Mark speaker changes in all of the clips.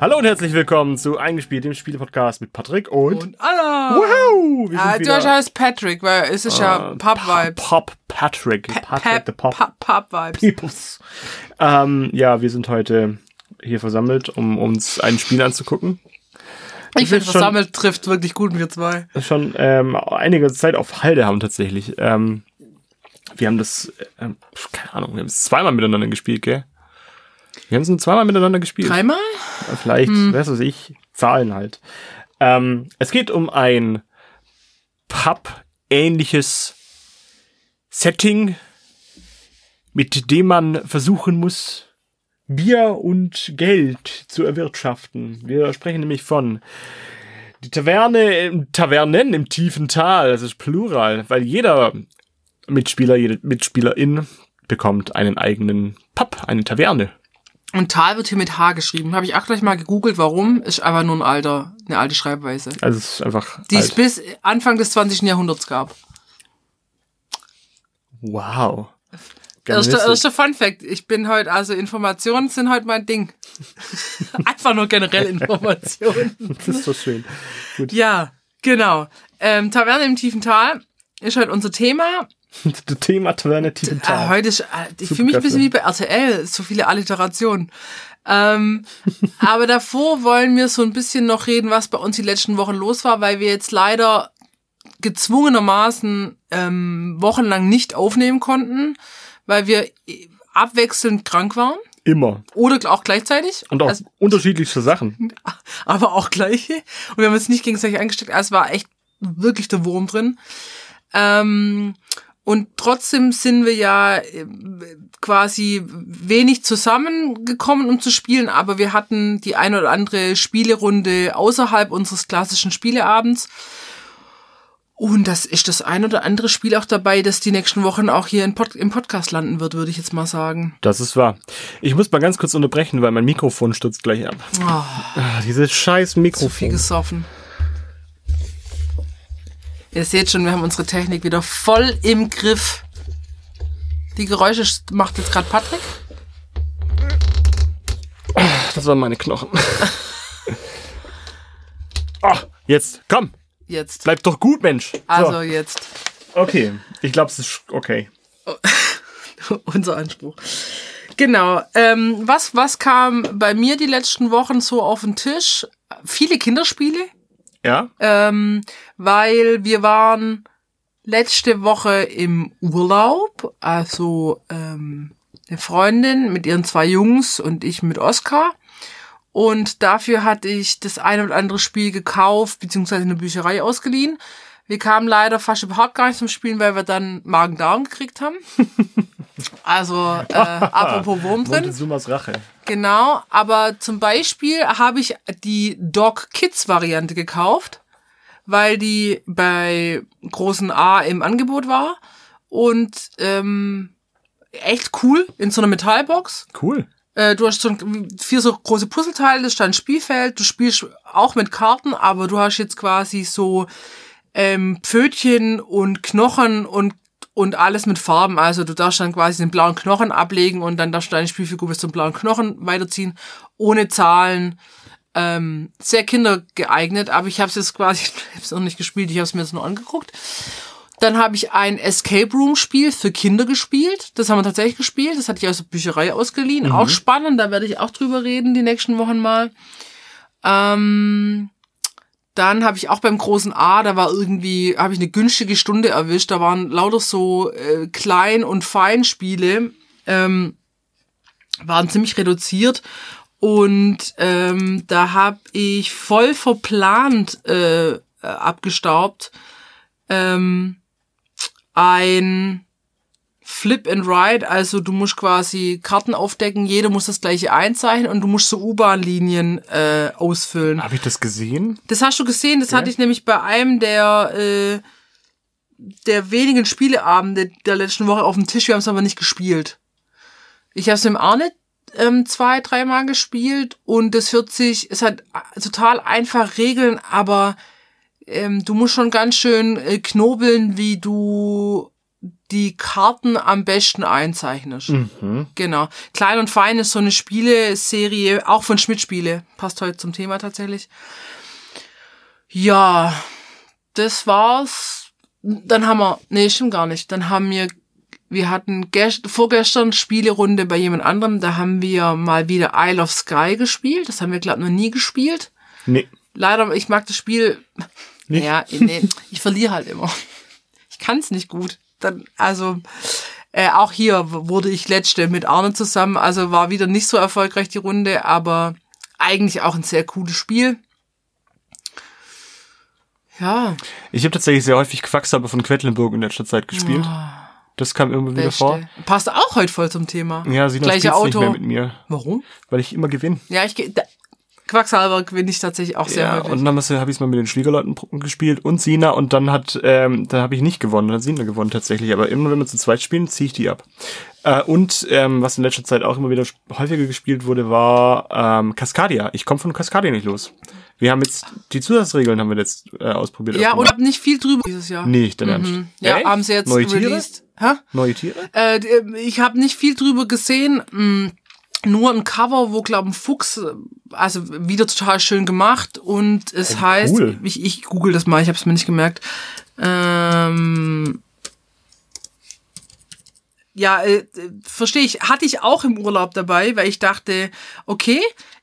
Speaker 1: Hallo und herzlich willkommen zu Eingespielt, dem Spiele-Podcast mit Patrick und,
Speaker 2: Und Anna!
Speaker 1: Wow!
Speaker 2: Ah, du heißt Patrick, weil es ist ja
Speaker 1: äh,
Speaker 2: Pop-Vibes.
Speaker 1: Pop Patrick. Patrick the Pop.
Speaker 2: Pop-Vibes.
Speaker 1: Peoples. Ähm, ja, wir sind heute hier versammelt, um uns ein Spiel anzugucken.
Speaker 2: Ich finde,
Speaker 1: bin schon-
Speaker 2: versammelt trifft wirklich gut, wir zwei.
Speaker 1: Schon ähm, einige Zeit auf Halde haben tatsächlich. Ähm, wir haben das, ähm, keine Ahnung, wir haben es zweimal miteinander gespielt, gell? Wir haben es nur zweimal miteinander gespielt.
Speaker 2: Dreimal?
Speaker 1: Vielleicht,
Speaker 2: Hm.
Speaker 1: was weiß ich, Zahlen halt. Ähm, es geht um ein Pub-ähnliches Setting, mit dem man versuchen muss, Bier und Geld zu erwirtschaften. Wir sprechen nämlich von die Taverne, im Tavernen im tiefen Tal, das ist Plural, weil jeder Mitspieler, jede Mitspielerin bekommt einen eigenen Pub, eine Taverne.
Speaker 2: Und Tal wird hier mit H geschrieben. Habe ich auch gleich mal gegoogelt, warum. Ist einfach nur ein alter, eine alte Schreibweise.
Speaker 1: Also es ist einfach.
Speaker 2: Die es bis Anfang des 20. Jahrhunderts gab.
Speaker 1: Wow.
Speaker 2: Erster, erster Fun Fact. Ich bin heute, also Informationen sind heute mein Ding. Einfach nur generell Informationen.
Speaker 1: Das ist so schön. Gut.
Speaker 2: Ja, genau. Ähm, Taverne im tiefen Tal ist heute unser Thema.
Speaker 1: Das Thema
Speaker 2: Äh,
Speaker 1: Tal.
Speaker 2: heute ist, äh, ich fühle mich ein bisschen wie bei RTL, so viele Alliterationen. Ähm, aber davor wollen wir so ein bisschen noch reden, was bei uns die letzten Wochen los war, weil wir jetzt leider gezwungenermaßen ähm, wochenlang nicht aufnehmen konnten, weil wir äh, abwechselnd krank waren
Speaker 1: Immer.
Speaker 2: oder auch gleichzeitig.
Speaker 1: Und auch
Speaker 2: Also,
Speaker 1: unterschiedlichste Sachen.
Speaker 2: aber auch gleiche. Und wir haben uns nicht gegenseitig angesteckt. Also es war echt wirklich der Wurm drin. Ähm, und trotzdem sind wir ja äh, quasi wenig zusammengekommen, um zu spielen, aber wir hatten die eine oder andere Spielerunde außerhalb unseres klassischen Spieleabends. Und das ist das ein oder andere Spiel auch dabei, das die nächsten Wochen auch hier im, Pod im Podcast landen wird, würde ich jetzt mal sagen.
Speaker 1: Das ist wahr. Ich muss mal ganz kurz unterbrechen, weil mein Mikrofon stürzt gleich ab.
Speaker 2: Oh,
Speaker 1: Ah, dieses scheiß
Speaker 2: zu viel
Speaker 1: Mikrofon.
Speaker 2: gesoffen. Ihr seht schon, wir haben unsere Technik wieder voll im Griff. Die Geräusche macht jetzt gerade Patrick.
Speaker 1: Das waren meine Knochen. Ah, jetzt, komm.
Speaker 2: Jetzt.
Speaker 1: Bleib doch gut, Mensch.
Speaker 2: Also
Speaker 1: So,
Speaker 2: jetzt.
Speaker 1: okay. Ich glaube, es ist okay.
Speaker 2: Unser Anspruch. Genau. Ähm, was, was kam bei mir die letzten Wochen so auf den Tisch? Viele Kinderspiele.
Speaker 1: Ja?
Speaker 2: ähm, weil wir waren letzte Woche im Urlaub, also ähm, eine Freundin mit ihren zwei Jungs und ich mit Oscar. Und dafür hatte ich das eine oder andere Spiel gekauft, beziehungsweise eine Bücherei ausgeliehen. Wir kamen leider fast überhaupt gar nicht zum Spielen, weil wir dann Magen-Darm gekriegt haben. Also, äh, apropos Wurm drin.
Speaker 1: Montezumas Rache.
Speaker 2: Genau, aber zum Beispiel habe ich die Dog Kids Variante gekauft, weil die bei großen A im Angebot war und ähm, echt cool in so einer Metallbox.
Speaker 1: Cool.
Speaker 2: Äh, du hast so ein, vier so große Puzzleteile, das ist dein Spielfeld, du spielst auch mit Karten, aber du hast jetzt quasi so ähm, Pfötchen und Knochen und und alles mit Farben. Also du darfst dann quasi den blauen Knochen ablegen und dann darfst du deine Spielfigur bis zum blauen Knochen weiterziehen, ohne Zahlen. Ähm, sehr kindergeeignet, aber ich habe es jetzt quasi, ich habe es noch nicht gespielt, ich habe es mir jetzt nur angeguckt. Dann habe ich ein Escape Room Spiel für Kinder gespielt. Das haben wir tatsächlich gespielt. Das hatte ich aus der Bücherei ausgeliehen. Auch spannend, da werde ich auch drüber reden die nächsten Wochen mal. Ähm, dann habe ich auch beim großen A, da war irgendwie, habe ich eine günstige Stunde erwischt. Da waren lauter so äh, Klein- und Feinspiele, ähm, waren ziemlich reduziert. Und ähm, da habe ich voll verplant äh, abgestaubt ähm, ein Flip and Ride, also du musst quasi Karten aufdecken, jeder muss das gleiche einzeichnen und du musst so U-Bahn-Linien äh, ausfüllen.
Speaker 1: Habe ich das gesehen?
Speaker 2: Das hast du gesehen, das hatte ich nämlich bei einem der äh, der wenigen Spieleabende der letzten Woche auf dem Tisch, wir haben es aber nicht gespielt. Ich habe es mit dem Arne ähm, zwei, dreimal gespielt und das hört sich, es hat total einfach Regeln, aber ähm, du musst schon ganz schön äh, knobeln, wie du die Karten am besten einzeichnest.
Speaker 1: Mhm.
Speaker 2: Genau. Klein und Fein ist so eine Spieleserie, auch von Schmidt Spiele. Passt heute zum Thema tatsächlich. Ja, das war's. Dann haben wir, nee, stimmt gar nicht. Dann haben wir, wir hatten gest, vorgestern Spielerunde bei jemand anderem. Da haben wir mal wieder Isle of Sky gespielt. Das haben wir, glaube noch nie gespielt.
Speaker 1: Nee.
Speaker 2: Leider, ich mag das Spiel.
Speaker 1: Nicht?
Speaker 2: Ja, nee, ich verliere halt immer. Ich kann's nicht gut. Dann, also, äh, auch hier wurde ich letzte mit Arne zusammen. Also war wieder nicht so erfolgreich die Runde, aber eigentlich auch ein sehr cooles Spiel. Ja,
Speaker 1: Ich habe tatsächlich sehr häufig Quacksalber von Quedlinburg in letzter Zeit gespielt. Das kam immer wieder vor.
Speaker 2: Passt auch heute voll zum Thema.
Speaker 1: Ja, Sina
Speaker 2: Gleiche
Speaker 1: spielt's nicht
Speaker 2: Auto.
Speaker 1: mehr mit mir,
Speaker 2: Warum?
Speaker 1: weil ich immer gewinne.
Speaker 2: Ja, ich gehe. Quacksalber gewinne ich tatsächlich auch sehr
Speaker 1: Ja,
Speaker 2: häufig.
Speaker 1: und dann habe ich es mal mit den Schwiegerleuten gespielt und Sina und dann hat, ähm, dann habe ich nicht gewonnen, dann hat Sina gewonnen tatsächlich. Aber immer wenn wir zu zweit spielen, ziehe ich die ab. Äh, und ähm, was in letzter Zeit auch immer wieder häufiger gespielt wurde, war ähm, Cascadia. Ich komme von Cascadia nicht los. Wir haben jetzt die Zusatzregeln haben wir jetzt äh, ausprobiert.
Speaker 2: ja, und hab nicht viel drüber dieses Jahr.
Speaker 1: nicht, dein Ernst.
Speaker 2: Mhm. Ja,
Speaker 1: Echt?
Speaker 2: haben sie jetzt
Speaker 1: Neue Tiere?
Speaker 2: released. Hä?
Speaker 1: Neue Tiere?
Speaker 2: Äh, d- ich habe nicht viel drüber gesehen. Mh, nur ein Cover, wo, glaube ein Fuchs, äh, also wieder total schön gemacht. Und es
Speaker 1: Oh,
Speaker 2: heißt,
Speaker 1: cool.
Speaker 2: ich, ich google das mal, ich habe es mir nicht gemerkt. Ähm, ja, äh, verstehe ich. Hatte ich auch im Urlaub dabei, weil ich dachte, okay,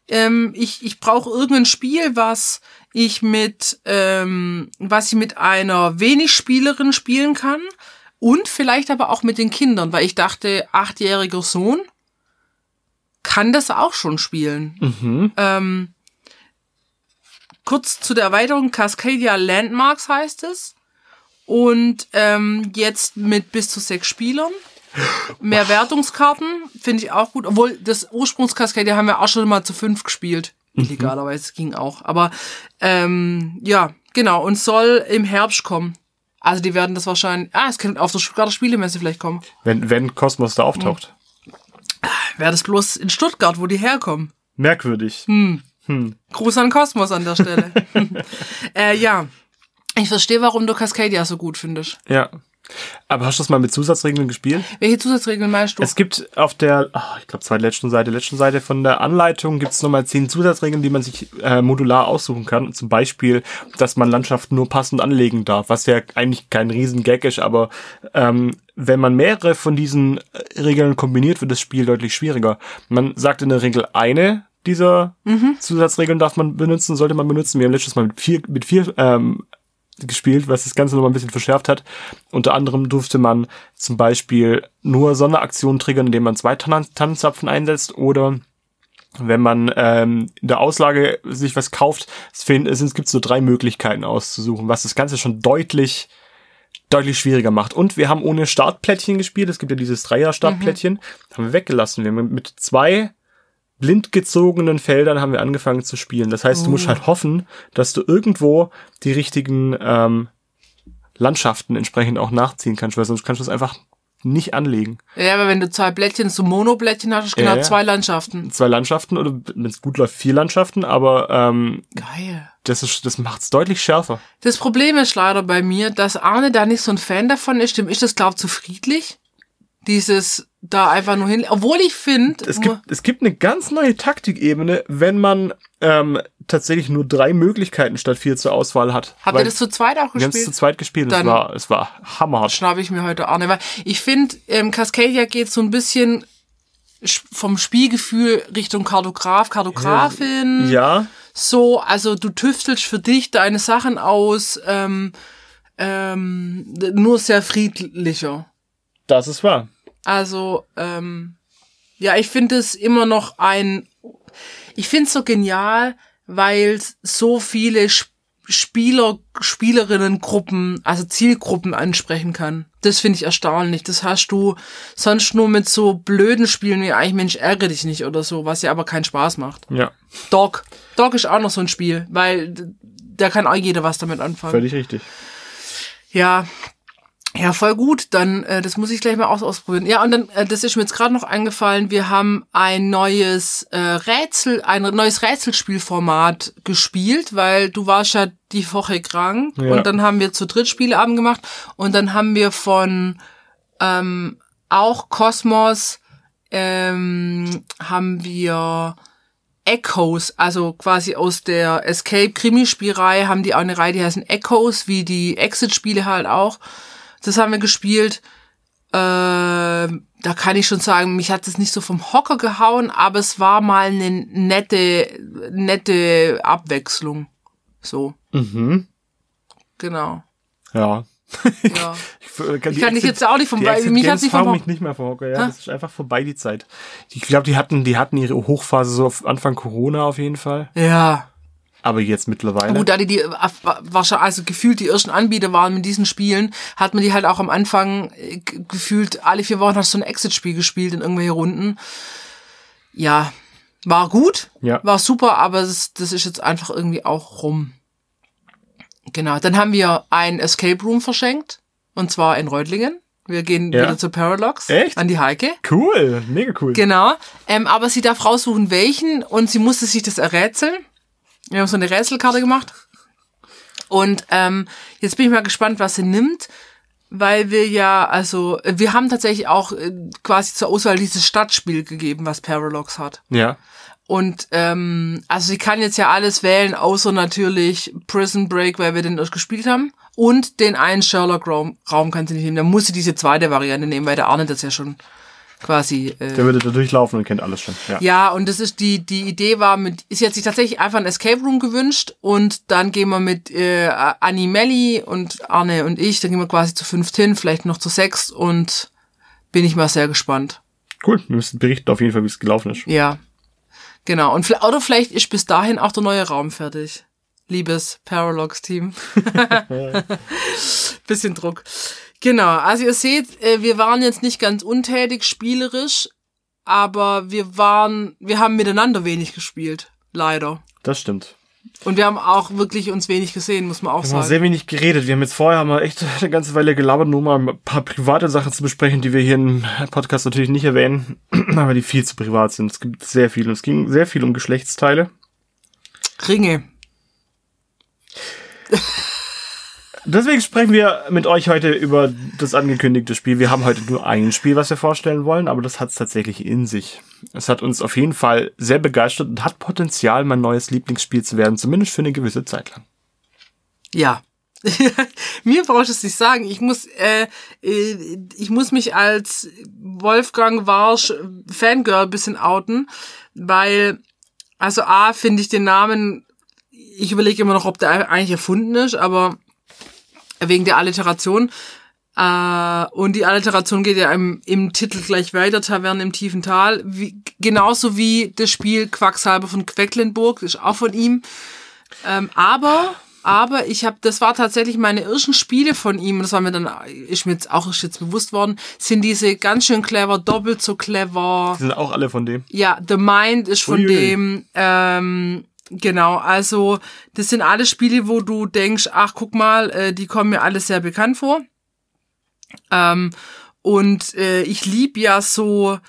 Speaker 2: ähm, ich, ich brauche irgendein Spiel, was ich mit, ähm, was ich mit einer wenig Spielerin spielen kann und vielleicht aber auch mit den Kindern, weil ich dachte, achtjähriger Sohn kann das auch schon spielen.
Speaker 1: Mhm.
Speaker 2: Ähm, kurz zu der Erweiterung, Cascadia Landmarks heißt es. Und ähm, jetzt mit bis zu sechs Spielern. Mehr Wertungskarten, finde ich auch gut. Obwohl, das Ursprungs-Cascadia haben wir auch schon mal zu fünf gespielt. Illegalerweise ging auch. Aber ähm, ja, genau. Und soll im Herbst kommen. Also die werden das wahrscheinlich. Ah, es könnte auf der Stuttgarter Spielemesse vielleicht kommen.
Speaker 1: Wenn, wenn Kosmos da auftaucht.
Speaker 2: Wäre das bloß in Stuttgart, wo die herkommen.
Speaker 1: Merkwürdig.
Speaker 2: Hm. Gruß an Kosmos an der Stelle. äh, ja. Ich verstehe, warum du Cascadia so gut findest.
Speaker 1: Ja. Aber hast du das mal mit Zusatzregeln gespielt?
Speaker 2: Welche Zusatzregeln meinst du?
Speaker 1: Es gibt auf der, ah, ich glaube, zweitletzten Seite, letzten Seite von der Anleitung gibt es nochmal zehn Zusatzregeln, die man sich äh, modular aussuchen kann. Zum Beispiel, dass man Landschaften nur passend anlegen darf, was ja eigentlich kein Riesengag ist, aber ähm, wenn man mehrere von diesen äh, Regeln kombiniert, wird das Spiel deutlich schwieriger. Man sagt in der Regel eine dieser Zusatzregeln darf man benutzen, sollte man benutzen. Wir haben letztes Mal mit vier, mit vier ähm, gespielt, was das Ganze nochmal ein bisschen verschärft hat. Unter anderem durfte man zum Beispiel nur Sonderaktionen triggern, indem man zwei Tannen Tannenzapfen einsetzt oder wenn man ähm, in der Auslage sich was kauft, es, gibt so drei Möglichkeiten auszusuchen, was das Ganze schon deutlich deutlich schwieriger macht. Und wir haben ohne Startplättchen gespielt. Es gibt ja dieses Dreier-Startplättchen. Haben wir weggelassen. Wir haben mit zwei blind gezogenen Feldern haben wir angefangen zu spielen. Das heißt, du musst halt hoffen, dass du irgendwo die richtigen ähm, Landschaften entsprechend auch nachziehen kannst, weil sonst kannst du es einfach nicht anlegen.
Speaker 2: ja, aber wenn du zwei Blättchen, so Monoblättchen hast, hast du
Speaker 1: Ja,
Speaker 2: genau
Speaker 1: ja.
Speaker 2: zwei Landschaften.
Speaker 1: Zwei Landschaften oder wenn es gut läuft, vier Landschaften, aber ähm,
Speaker 2: Geil.
Speaker 1: das ist das macht's deutlich schärfer.
Speaker 2: Das Problem ist leider bei mir, dass Arne da nicht so ein Fan davon ist. Dem ist das, glaub zu friedlich. Dieses da einfach nur hin. Obwohl ich finde,
Speaker 1: Es gibt, es gibt eine ganz neue Taktikebene, wenn man ähm, tatsächlich nur drei Möglichkeiten statt vier zur Auswahl hat.
Speaker 2: habt ihr das zu zweit auch
Speaker 1: wir haben es zu
Speaker 2: gespielt?
Speaker 1: zweit gespielt. Es
Speaker 2: Dann-
Speaker 1: war, es war hammerhart.
Speaker 2: schnappe ich mir heute Arne, weil ich finde, ähm, Cascadia geht so ein bisschen sch- vom Spielgefühl Richtung Kartograf, Kartografin.
Speaker 1: Ja,
Speaker 2: So, also du tüftelst für dich deine Sachen aus, ähm, ähm, nur sehr friedlicher.
Speaker 1: das ist wahr.
Speaker 2: Also, ähm, ja, ich finde es immer noch ein, ich finde es so genial, weil so viele Sp- Spieler, Spielerinnengruppen, also Zielgruppen ansprechen kann. Das finde ich erstaunlich. Das hast du sonst nur mit so blöden Spielen wie eigentlich Mensch ärgere dich nicht oder so, was ja aber keinen Spaß macht.
Speaker 1: Ja,
Speaker 2: Dog. Dog ist auch noch so ein Spiel, weil da kann auch jeder was damit anfangen.
Speaker 1: völlig richtig.
Speaker 2: Ja, ja, voll gut. Dann, äh, das muss ich gleich mal aus ausprobieren. Ja, und dann, äh, das ist mir jetzt gerade noch eingefallen, wir haben ein neues äh, Rätsel, ein neues Rätselspielformat gespielt, weil du warst ja die Woche krank
Speaker 1: Ja.
Speaker 2: und dann haben wir zu dritt Spieleabend gemacht und dann haben wir von Ähm, auch Kosmos ähm, haben wir Echoes, also quasi aus der Escape-Krimispielreihe haben die auch eine Reihe, die heißen Echoes, wie die Exit-Spiele halt auch. Das haben wir gespielt. Äh, da kann ich schon sagen, mich hat es nicht so vom Hocker gehauen, aber es war mal eine nette, nette Abwechslung. So.
Speaker 1: Mhm.
Speaker 2: Genau.
Speaker 1: Ja.
Speaker 2: Ja.
Speaker 1: Ich,
Speaker 2: Ich kann dich jetzt auch nicht vom,
Speaker 1: Exit
Speaker 2: mich hat
Speaker 1: hauen
Speaker 2: vom,
Speaker 1: mich nicht mehr vor Hocker, ja.
Speaker 2: Hä?
Speaker 1: Das ist einfach vorbei, die Zeit. Ich glaube, die hatten, die hatten ihre Hochphase so auf Anfang Corona auf jeden Fall.
Speaker 2: ja.
Speaker 1: Aber jetzt mittlerweile.
Speaker 2: Gut, da die, die äh, wahrscheinlich, also gefühlt die ersten Anbieter waren mit diesen Spielen, hat man die halt auch am Anfang äh, gefühlt alle vier Wochen hast du ein Exit-Spiel gespielt in irgendwelche Runden. Ja, war gut,
Speaker 1: Ja.
Speaker 2: war super, aber das, das ist jetzt einfach irgendwie auch rum. Genau, dann haben wir ein Escape Room verschenkt, und zwar in Reutlingen. Wir gehen
Speaker 1: Ja.
Speaker 2: wieder zu Paradox.
Speaker 1: Echt?
Speaker 2: An die Heike.
Speaker 1: Cool, mega cool.
Speaker 2: Genau. Ähm, aber sie darf raussuchen, welchen und sie musste sich das errätseln. Wir haben so eine Rätselkarte gemacht. Und ähm, jetzt bin ich mal gespannt, was sie nimmt, weil wir ja, also, wir haben tatsächlich auch äh, quasi zur Auswahl dieses Stadtspiel gegeben, was Paradox hat.
Speaker 1: Ja.
Speaker 2: Und ähm, also sie kann jetzt ja alles wählen, außer natürlich Prison Break, weil wir den gespielt haben. Und den einen Sherlock-Raum Raum kann sie nicht nehmen. Dann muss sie diese zweite Variante nehmen, weil der Arne das ja schon quasi äh,
Speaker 1: Der würde da durchlaufen und kennt alles schon. Ja.
Speaker 2: ja, und das ist die, die Idee war mit, ist jetzt sich tatsächlich einfach ein Escape Room gewünscht und dann gehen wir mit äh, Annie Melli und Arne und ich, dann gehen wir quasi zu fünft hin, vielleicht noch zu sechs und bin ich mal sehr gespannt.
Speaker 1: Cool. Wir müssen berichten auf jeden Fall, wie es gelaufen ist.
Speaker 2: Ja. Genau. Und vielleicht, oder vielleicht ist bis dahin auch der neue Raum fertig. Liebes Paralox-Team. Bisschen Druck. Genau. Also ihr seht, äh, wir waren jetzt nicht ganz untätig spielerisch, aber wir waren, wir haben miteinander wenig gespielt. Leider.
Speaker 1: Das stimmt.
Speaker 2: Und wir haben auch wirklich uns wenig gesehen, muss man auch
Speaker 1: Wir haben auch
Speaker 2: sagen.
Speaker 1: sehr wenig geredet. Wir haben jetzt vorher haben wir echt eine ganze Weile gelabert, nur mal ein paar private Sachen zu besprechen, die wir hier im Podcast natürlich nicht erwähnen, weil die viel zu privat sind. Es gibt sehr viel und es ging sehr viel um Geschlechtsteile.
Speaker 2: Ringe.
Speaker 1: Deswegen sprechen wir mit euch heute über das angekündigte Spiel. Wir haben heute nur ein Spiel, was wir vorstellen wollen, aber das hat es tatsächlich in sich. Es hat uns auf jeden Fall sehr begeistert und hat Potenzial, mein neues Lieblingsspiel zu werden, zumindest für eine gewisse Zeit lang.
Speaker 2: Ja. Mir brauchst du es nicht sagen. Ich muss, äh, äh, ich muss mich als Wolfgang Warsch Fangirl bisschen outen, weil, also A, finde ich den Namen, ich überlege immer noch, ob der eigentlich erfunden ist, aber wegen der Alliteration. Äh, und die Alliteration geht ja im, im Titel gleich weiter, Taverne im tiefen Tal. Wie, genauso wie das Spiel Quacksalber von Quecklenburg, ist auch von ihm. Ähm, aber, aber ich habe, das war tatsächlich meine ersten Spiele von ihm, das war mir dann, ist mir jetzt auch erst jetzt bewusst worden, sind diese ganz schön clever, doppelt so clever.
Speaker 1: Die sind auch alle von dem.
Speaker 2: Ja, The Mind ist von
Speaker 1: Uiui.
Speaker 2: dem, ähm, genau, also das sind alle Spiele, wo du denkst, ach guck mal, äh, die kommen mir alle sehr bekannt vor. Ähm, und äh, ich lieb ja so,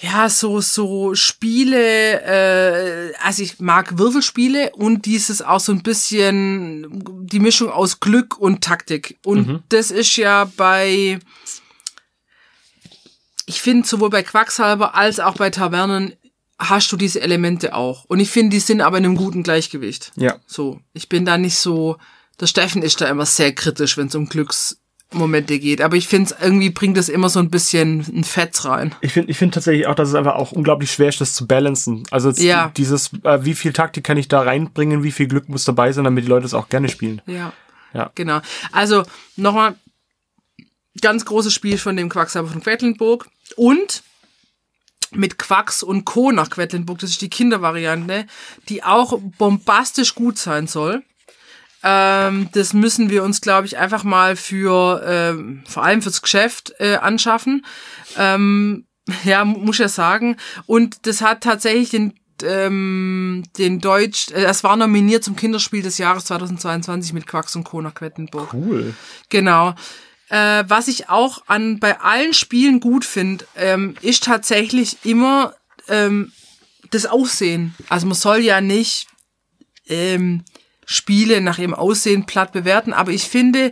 Speaker 2: ja, so, so Spiele, äh, also ich mag Würfelspiele und dieses auch so ein bisschen die Mischung aus Glück und Taktik. Und das ist ja bei, ich finde, sowohl bei Quacksalber als auch bei Tavernen hast du diese Elemente auch. Und ich finde, die sind aber in einem guten Gleichgewicht.
Speaker 1: Ja.
Speaker 2: So, ich bin da nicht so, der Steffen ist da immer sehr kritisch, wenn es um Glücksmomente geht. Aber ich finde, irgendwie bringt das immer so ein bisschen ein Fett rein.
Speaker 1: Ich finde ich finde tatsächlich auch, dass es einfach auch unglaublich schwer ist, das zu balancen. Also
Speaker 2: Ja.
Speaker 1: dieses, äh, wie viel Taktik kann ich da reinbringen, wie viel Glück muss dabei sein, damit die Leute es auch gerne spielen.
Speaker 2: Ja.
Speaker 1: Ja.
Speaker 2: Genau. Also, nochmal, ganz großes Spiel von dem Quacksalber von Quedlinburg. Und mit Quacks und Co. nach Quedlinburg, das ist die Kindervariante, die auch bombastisch gut sein soll. Ähm, das müssen wir uns, glaube ich, einfach mal für, ähm, vor allem fürs Geschäft äh, anschaffen. Ähm, ja, mu- muss ich ja sagen. Und das hat tatsächlich den, ähm, den Deutsch, äh, es war nominiert zum Kinderspiel des Jahres 2022 mit Quacks und Co. nach Quedlinburg.
Speaker 1: Cool.
Speaker 2: Genau. Äh, was ich auch an bei allen Spielen gut finde, ähm, ist tatsächlich immer ähm, das Aussehen. Also man soll ja nicht ähm, Spiele nach ihrem Aussehen platt bewerten, aber ich finde,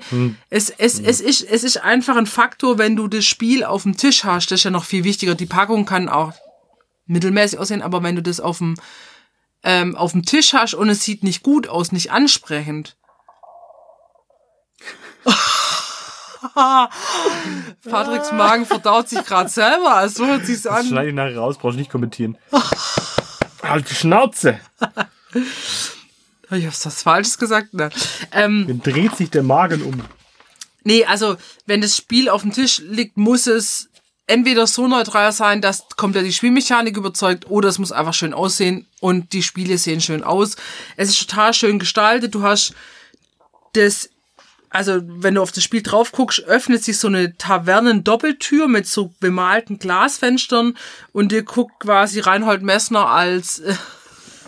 Speaker 2: es, es, es, ist, es ist einfach ein Faktor, wenn du das Spiel auf dem Tisch hast, das ist ja noch viel wichtiger. Die Packung kann auch mittelmäßig aussehen, aber wenn du das auf dem, ähm, auf dem Tisch hast und es sieht nicht gut aus, nicht ansprechend. Patricks Magen verdaut sich gerade selber, also hört sich's
Speaker 1: Das
Speaker 2: an.
Speaker 1: schneide ich nachher raus, brauchst nicht kommentieren. halt die Schnauze!
Speaker 2: Ich hab's was Falsches gesagt. Ne. Ähm,
Speaker 1: Dann dreht sich der Magen um.
Speaker 2: Nee, also wenn das Spiel auf dem Tisch liegt, muss es entweder so neutral sein, dass komplett die Spielmechanik überzeugt, oder es muss einfach schön aussehen und die Spiele sehen schön aus. Es ist total schön gestaltet. Du hast das, also wenn du auf das Spiel drauf guckst, öffnet sich so eine Tavernen-Doppeltür mit so bemalten Glasfenstern und dir guckt quasi Reinhold Messner als äh,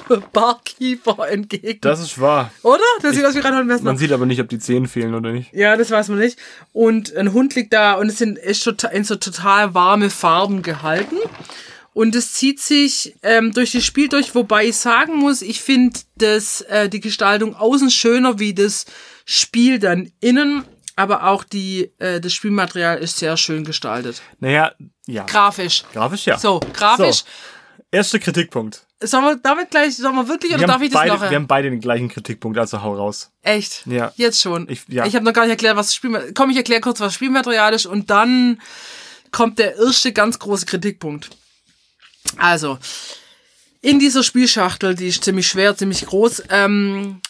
Speaker 2: Barkeeper entgegen.
Speaker 1: Das ist wahr.
Speaker 2: oder? Das sieht aus wie Reinhold Messner.
Speaker 1: Man sieht aber nicht, ob die Zehen fehlen oder nicht.
Speaker 2: Ja, das weiß man nicht. Und ein Hund liegt da und es sind ist total, in so total warme Farben gehalten. Und es zieht sich ähm, durch das Spiel durch, wobei ich sagen muss, ich finde das äh, die Gestaltung außen schöner wie das Spiel dann innen, aber auch die äh, das Spielmaterial ist sehr schön gestaltet.
Speaker 1: Naja, ja.
Speaker 2: Grafisch.
Speaker 1: Grafisch, ja.
Speaker 2: So, grafisch.
Speaker 1: So, erster Kritikpunkt.
Speaker 2: Sollen wir damit gleich, sollen wir wirklich, oder
Speaker 1: Wir
Speaker 2: darf
Speaker 1: haben,
Speaker 2: ich das
Speaker 1: beide,
Speaker 2: noch?
Speaker 1: wir haben beide den gleichen Kritikpunkt, also hau raus.
Speaker 2: Echt?
Speaker 1: Ja.
Speaker 2: Jetzt schon.
Speaker 1: Ich- ja.
Speaker 2: ich habe noch gar nicht erklärt, was das Spielmaterial Komm, ich erkläre kurz, was Spielmaterial ist und dann kommt der erste ganz große Kritikpunkt. Also, in dieser Spielschachtel, die ist ziemlich schwer, ziemlich groß, ähm,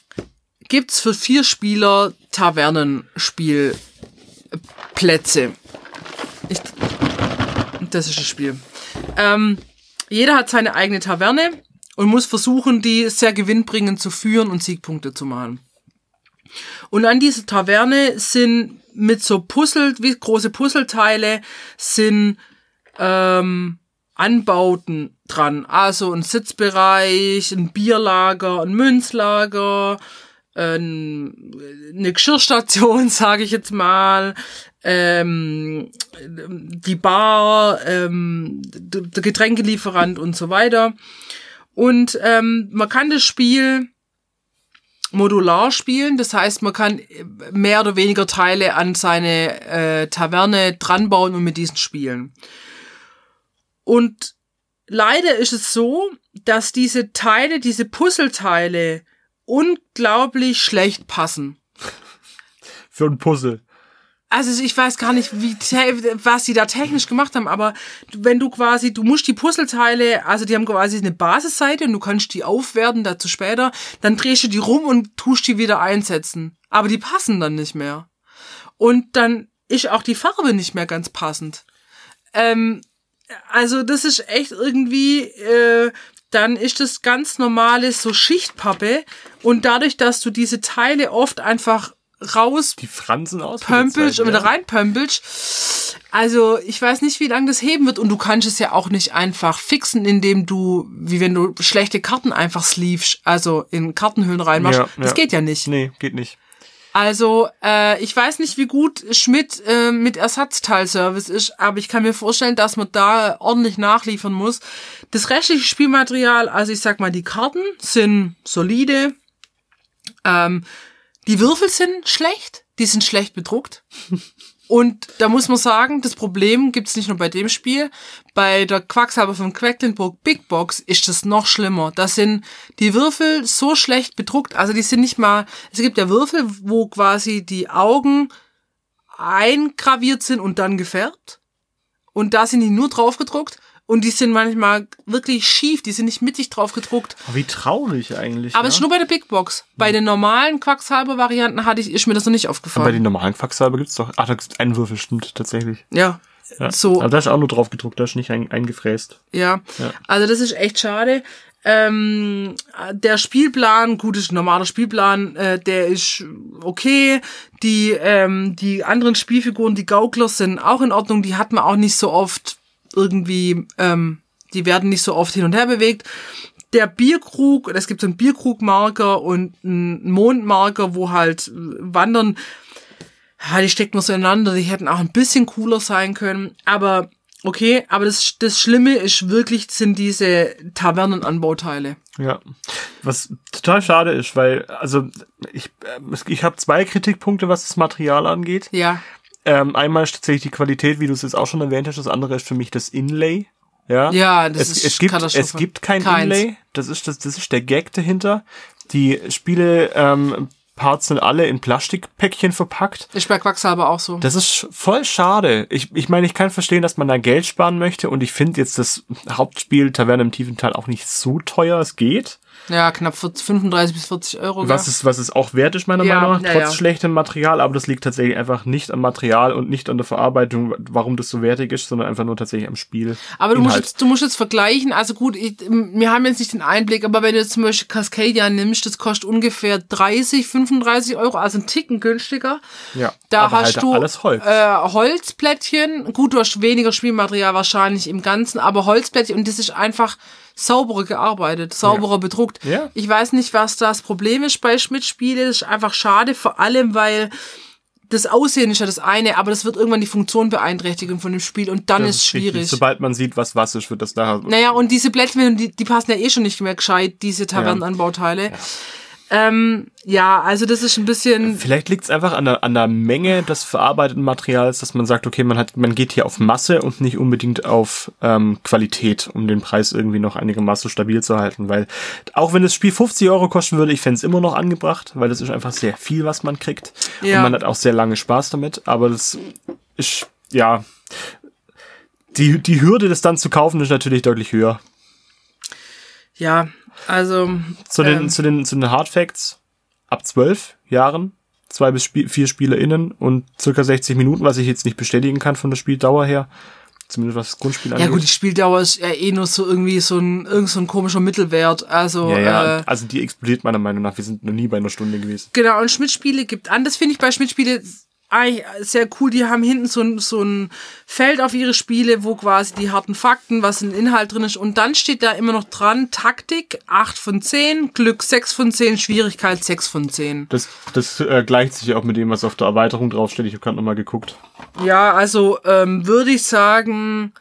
Speaker 2: gibt's für vier Spieler Tavernenspielplätze. Ich, das ist das Spiel. Ähm, jeder hat seine eigene Taverne und muss versuchen, die sehr gewinnbringend zu führen und Siegpunkte zu machen. Und an dieser Taverne sind mit so Puzzle, wie große Puzzleteile, sind ähm, Anbauten dran. Also ein Sitzbereich, ein Bierlager, ein Münzlager, eine Geschirrstation, sage ich jetzt mal, ähm, die Bar, ähm, der Getränkelieferant und so weiter. Und ähm, man kann das Spiel modular spielen, das heißt, man kann mehr oder weniger Teile an seine äh, Taverne dranbauen und mit diesen spielen. Und leider ist es so, dass diese Teile, diese Puzzleteile unglaublich schlecht passen.
Speaker 1: Für ein Puzzle.
Speaker 2: Also ich weiß gar nicht, wie was sie da technisch gemacht haben, aber wenn du quasi, du musst die Puzzleteile, also die haben quasi eine Basisseite und du kannst die aufwerten, dazu später, dann drehst du die rum und tust die wieder einsetzen. Aber die passen dann nicht mehr. Und dann ist auch die Farbe nicht mehr ganz passend. Ähm, also das ist echt irgendwie, äh, dann ist das ganz normales so Schichtpappe und dadurch, dass du diese Teile oft einfach raus
Speaker 1: Die Fransen aus.
Speaker 2: pömpelst und wieder reinpömpelst. Also ich weiß nicht, wie lange das heben wird und du kannst es ja auch nicht einfach fixen, indem du, wie wenn du schlechte Karten einfach sleevest, also in Kartenhüllen reinmachst.
Speaker 1: Ja,
Speaker 2: Das
Speaker 1: ja.
Speaker 2: geht ja nicht.
Speaker 1: Nee, geht nicht.
Speaker 2: Also äh, ich weiß nicht, wie gut Schmidt äh, mit Ersatzteilservice ist, aber ich kann mir vorstellen, dass man da ordentlich nachliefern muss. Das restliche Spielmaterial, also ich sag mal, die Karten sind solide. Ähm, die Würfel sind schlecht, die sind schlecht bedruckt. Und da muss man sagen, das Problem gibt's nicht nur bei dem Spiel. Bei der Quacksalber von Quedlinburg Big Box ist das noch schlimmer. Da sind die Würfel so schlecht bedruckt, also die sind nicht mal, es gibt ja Würfel, wo quasi die Augen eingraviert sind und dann gefärbt. Und da sind die nur drauf gedruckt. Und die sind manchmal wirklich schief, die sind nicht mittig drauf gedruckt.
Speaker 1: Oh, wie traurig eigentlich.
Speaker 2: Aber
Speaker 1: ja?
Speaker 2: es ist nur bei der Big Box. Bei den normalen Quacksalber-Varianten hatte ich, ist mir das noch nicht
Speaker 1: Aber bei
Speaker 2: aufgefallen.
Speaker 1: den normalen Quacksalber gibt's doch. Ach, da gibt's einen Würfel, stimmt, tatsächlich.
Speaker 2: Ja.
Speaker 1: Ja.
Speaker 2: So.
Speaker 1: Aber da ist auch nur drauf gedruckt, da ist nicht ein, eingefräst.
Speaker 2: Ja.
Speaker 1: Ja.
Speaker 2: Also das ist echt schade. Ähm, der Spielplan, gut, ist ein normaler Spielplan, äh, der ist okay. Die, ähm, die anderen Spielfiguren, die Gaukler sind auch in Ordnung, die hat man auch nicht so oft irgendwie, ähm, die werden nicht so oft hin und her bewegt. Der Bierkrug, es gibt so einen Bierkrugmarker und einen Mondmarker, wo halt äh, wandern, ja, die steckt man so ineinander, die hätten auch ein bisschen cooler sein können, aber Okay, aber das, das Schlimme ist wirklich, sind diese Tavernenanbauteile.
Speaker 1: Ja. Was total schade ist, weil, also ich, äh, ich habe zwei Kritikpunkte, was das Material angeht.
Speaker 2: Ja.
Speaker 1: Ähm, einmal ist tatsächlich die Qualität, wie du es jetzt auch schon erwähnt hast. Das andere ist für mich das Inlay. Ja,
Speaker 2: Ja, das
Speaker 1: es,
Speaker 2: ist
Speaker 1: es gibt es gibt kein
Speaker 2: Keins.
Speaker 1: Inlay. Das ist das, das ist der Gag dahinter. Die Spiele ähm, Parts sind alle in Plastikpäckchen verpackt.
Speaker 2: Ist bei Quacksalber auch so.
Speaker 1: Das ist voll schade. Ich, ich meine, ich kann verstehen, dass man da Geld sparen möchte und ich finde jetzt das Hauptspiel Taverne im tiefen Teil auch nicht so teuer. Es geht.
Speaker 2: Ja, knapp 40, 35 bis 40 Euro.
Speaker 1: Was es, was es auch wert ist, meiner
Speaker 2: Ja,
Speaker 1: Meinung nach,
Speaker 2: ja,
Speaker 1: trotz
Speaker 2: ja.
Speaker 1: schlechtem Material, aber das liegt tatsächlich einfach nicht am Material und nicht an der Verarbeitung, warum das so wertig ist, sondern einfach nur tatsächlich am Spiel.
Speaker 2: Aber du musst, jetzt, du musst jetzt vergleichen, also gut, ich, wir haben jetzt nicht den Einblick, aber wenn du jetzt zum Beispiel Cascadia nimmst, das kostet ungefähr 30, 35 Euro, also ein Ticken günstiger.
Speaker 1: Ja,
Speaker 2: Da
Speaker 1: aber
Speaker 2: hast
Speaker 1: halt
Speaker 2: du
Speaker 1: alles Holz.
Speaker 2: Äh, Holzplättchen. Gut, du hast weniger Spielmaterial wahrscheinlich im Ganzen, aber Holzplättchen und das ist einfach sauberer gearbeitet, sauberer bedruckt.
Speaker 1: Ja.
Speaker 2: Ich weiß nicht, was das Problem ist bei Schmidt-Spiele. Das ist einfach schade, vor allem, weil das Aussehen ist ja das eine, aber das wird irgendwann die Funktion beeinträchtigen von dem Spiel und dann
Speaker 1: Das
Speaker 2: ist
Speaker 1: richtig.
Speaker 2: schwierig.
Speaker 1: Sobald man sieht, was was ist, wird das da.
Speaker 2: Naja, und diese Blättchen, die, die passen ja eh schon nicht mehr gescheit, diese Tavernenanbauteile. Ähm, ja, also das ist ein bisschen.
Speaker 1: Vielleicht liegt es einfach an der, an der Menge des verarbeiteten Materials, dass man sagt, okay, man hat, man geht hier auf Masse und nicht unbedingt auf ähm, Qualität, um den Preis irgendwie noch einigermaßen stabil zu halten. Weil auch wenn das Spiel 50 Euro kosten würde, ich fände es immer noch angebracht, weil das ist einfach sehr viel, was man kriegt.
Speaker 2: Ja.
Speaker 1: Und man hat auch sehr lange Spaß damit. Aber das ist, ja, die, die Hürde, das dann zu kaufen, ist natürlich deutlich höher.
Speaker 2: Ja, also.
Speaker 1: Zu den,
Speaker 2: ähm,
Speaker 1: zu den, zu den Hard Facts. Ab zwölf Jahren, zwei bis Spie vier SpielerInnen und circa 60 Minuten, was ich jetzt nicht bestätigen kann von der Spieldauer her. Zumindest was das Grundspiel
Speaker 2: Ja
Speaker 1: angeht.
Speaker 2: gut, die Spieldauer ist ja eh nur so irgendwie so ein, irgend so ein komischer Mittelwert. Also,
Speaker 1: ja, ja,
Speaker 2: äh,
Speaker 1: also die explodiert meiner Meinung nach. Wir sind noch nie bei einer Stunde gewesen.
Speaker 2: genau, und Schmidt-Spiele gibt an. Das finde ich bei Schmidt-Spiele eigentlich sehr cool. Die haben hinten so ein, so ein Feld auf ihre Spiele, wo quasi die harten Fakten, was ein Inhalt drin ist. Und dann steht da immer noch dran, Taktik 8 von 10, Glück 6 von 10, Schwierigkeit 6 von 10.
Speaker 1: Das, das äh, gleicht sich ja auch mit dem, was auf der Erweiterung draufsteht. Ich habe gerade nochmal geguckt.
Speaker 2: Ja, also ähm, würde ich sagen,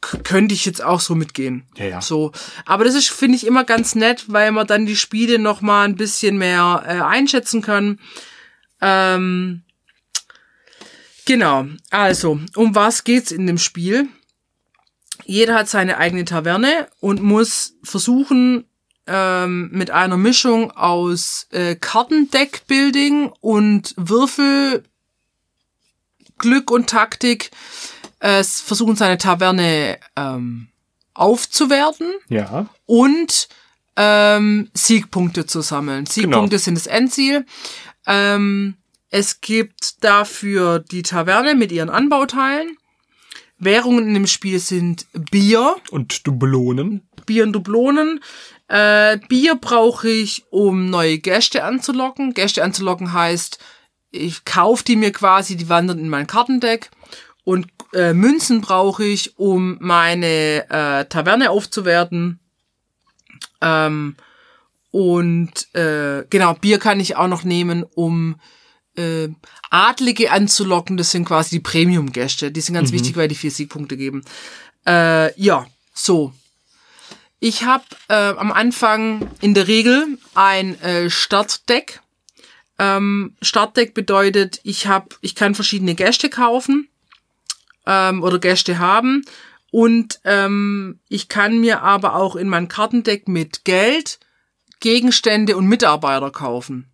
Speaker 2: könnte ich jetzt auch so mitgehen.
Speaker 1: Ja, ja.
Speaker 2: So, aber das ist finde ich immer ganz nett, weil man dann die Spiele noch mal ein bisschen mehr äh, einschätzen kann. Ähm, genau. Also, um was geht's in dem Spiel? Jeder hat seine eigene Taverne und muss versuchen, ähm, mit einer Mischung aus äh, Kartendeck-Building und Würfel Glück und Taktik äh, versuchen seine Taverne ähm, aufzuwerten
Speaker 1: Ja.
Speaker 2: und ähm, Siegpunkte zu sammeln. Siegpunkte sind das Endziel. Ähm, es gibt dafür die Taverne mit ihren Anbauteilen. Währungen in dem Spiel sind Bier,
Speaker 1: Und Dublonen.
Speaker 2: Bier und Dublonen. Äh, Bier brauche ich, um neue Gäste anzulocken. Gäste anzulocken heißt, ich kaufe die mir quasi, die wandern in mein Kartendeck. Und äh, Münzen brauche ich, um meine äh, Taverne aufzuwerten. Ähm, und äh, genau, Bier kann ich auch noch nehmen, um äh, Adlige anzulocken. Das sind quasi die Premium-Gäste. Die sind ganz wichtig, weil die vier Siegpunkte geben. Äh, ja, so. Ich habe äh, am Anfang in der Regel ein äh, Startdeck. Ähm, Startdeck bedeutet, ich hab, ich kann verschiedene Gäste kaufen ähm, oder Gäste haben und ähm, ich kann mir aber auch in mein Kartendeck mit Geld Gegenstände und Mitarbeiter kaufen.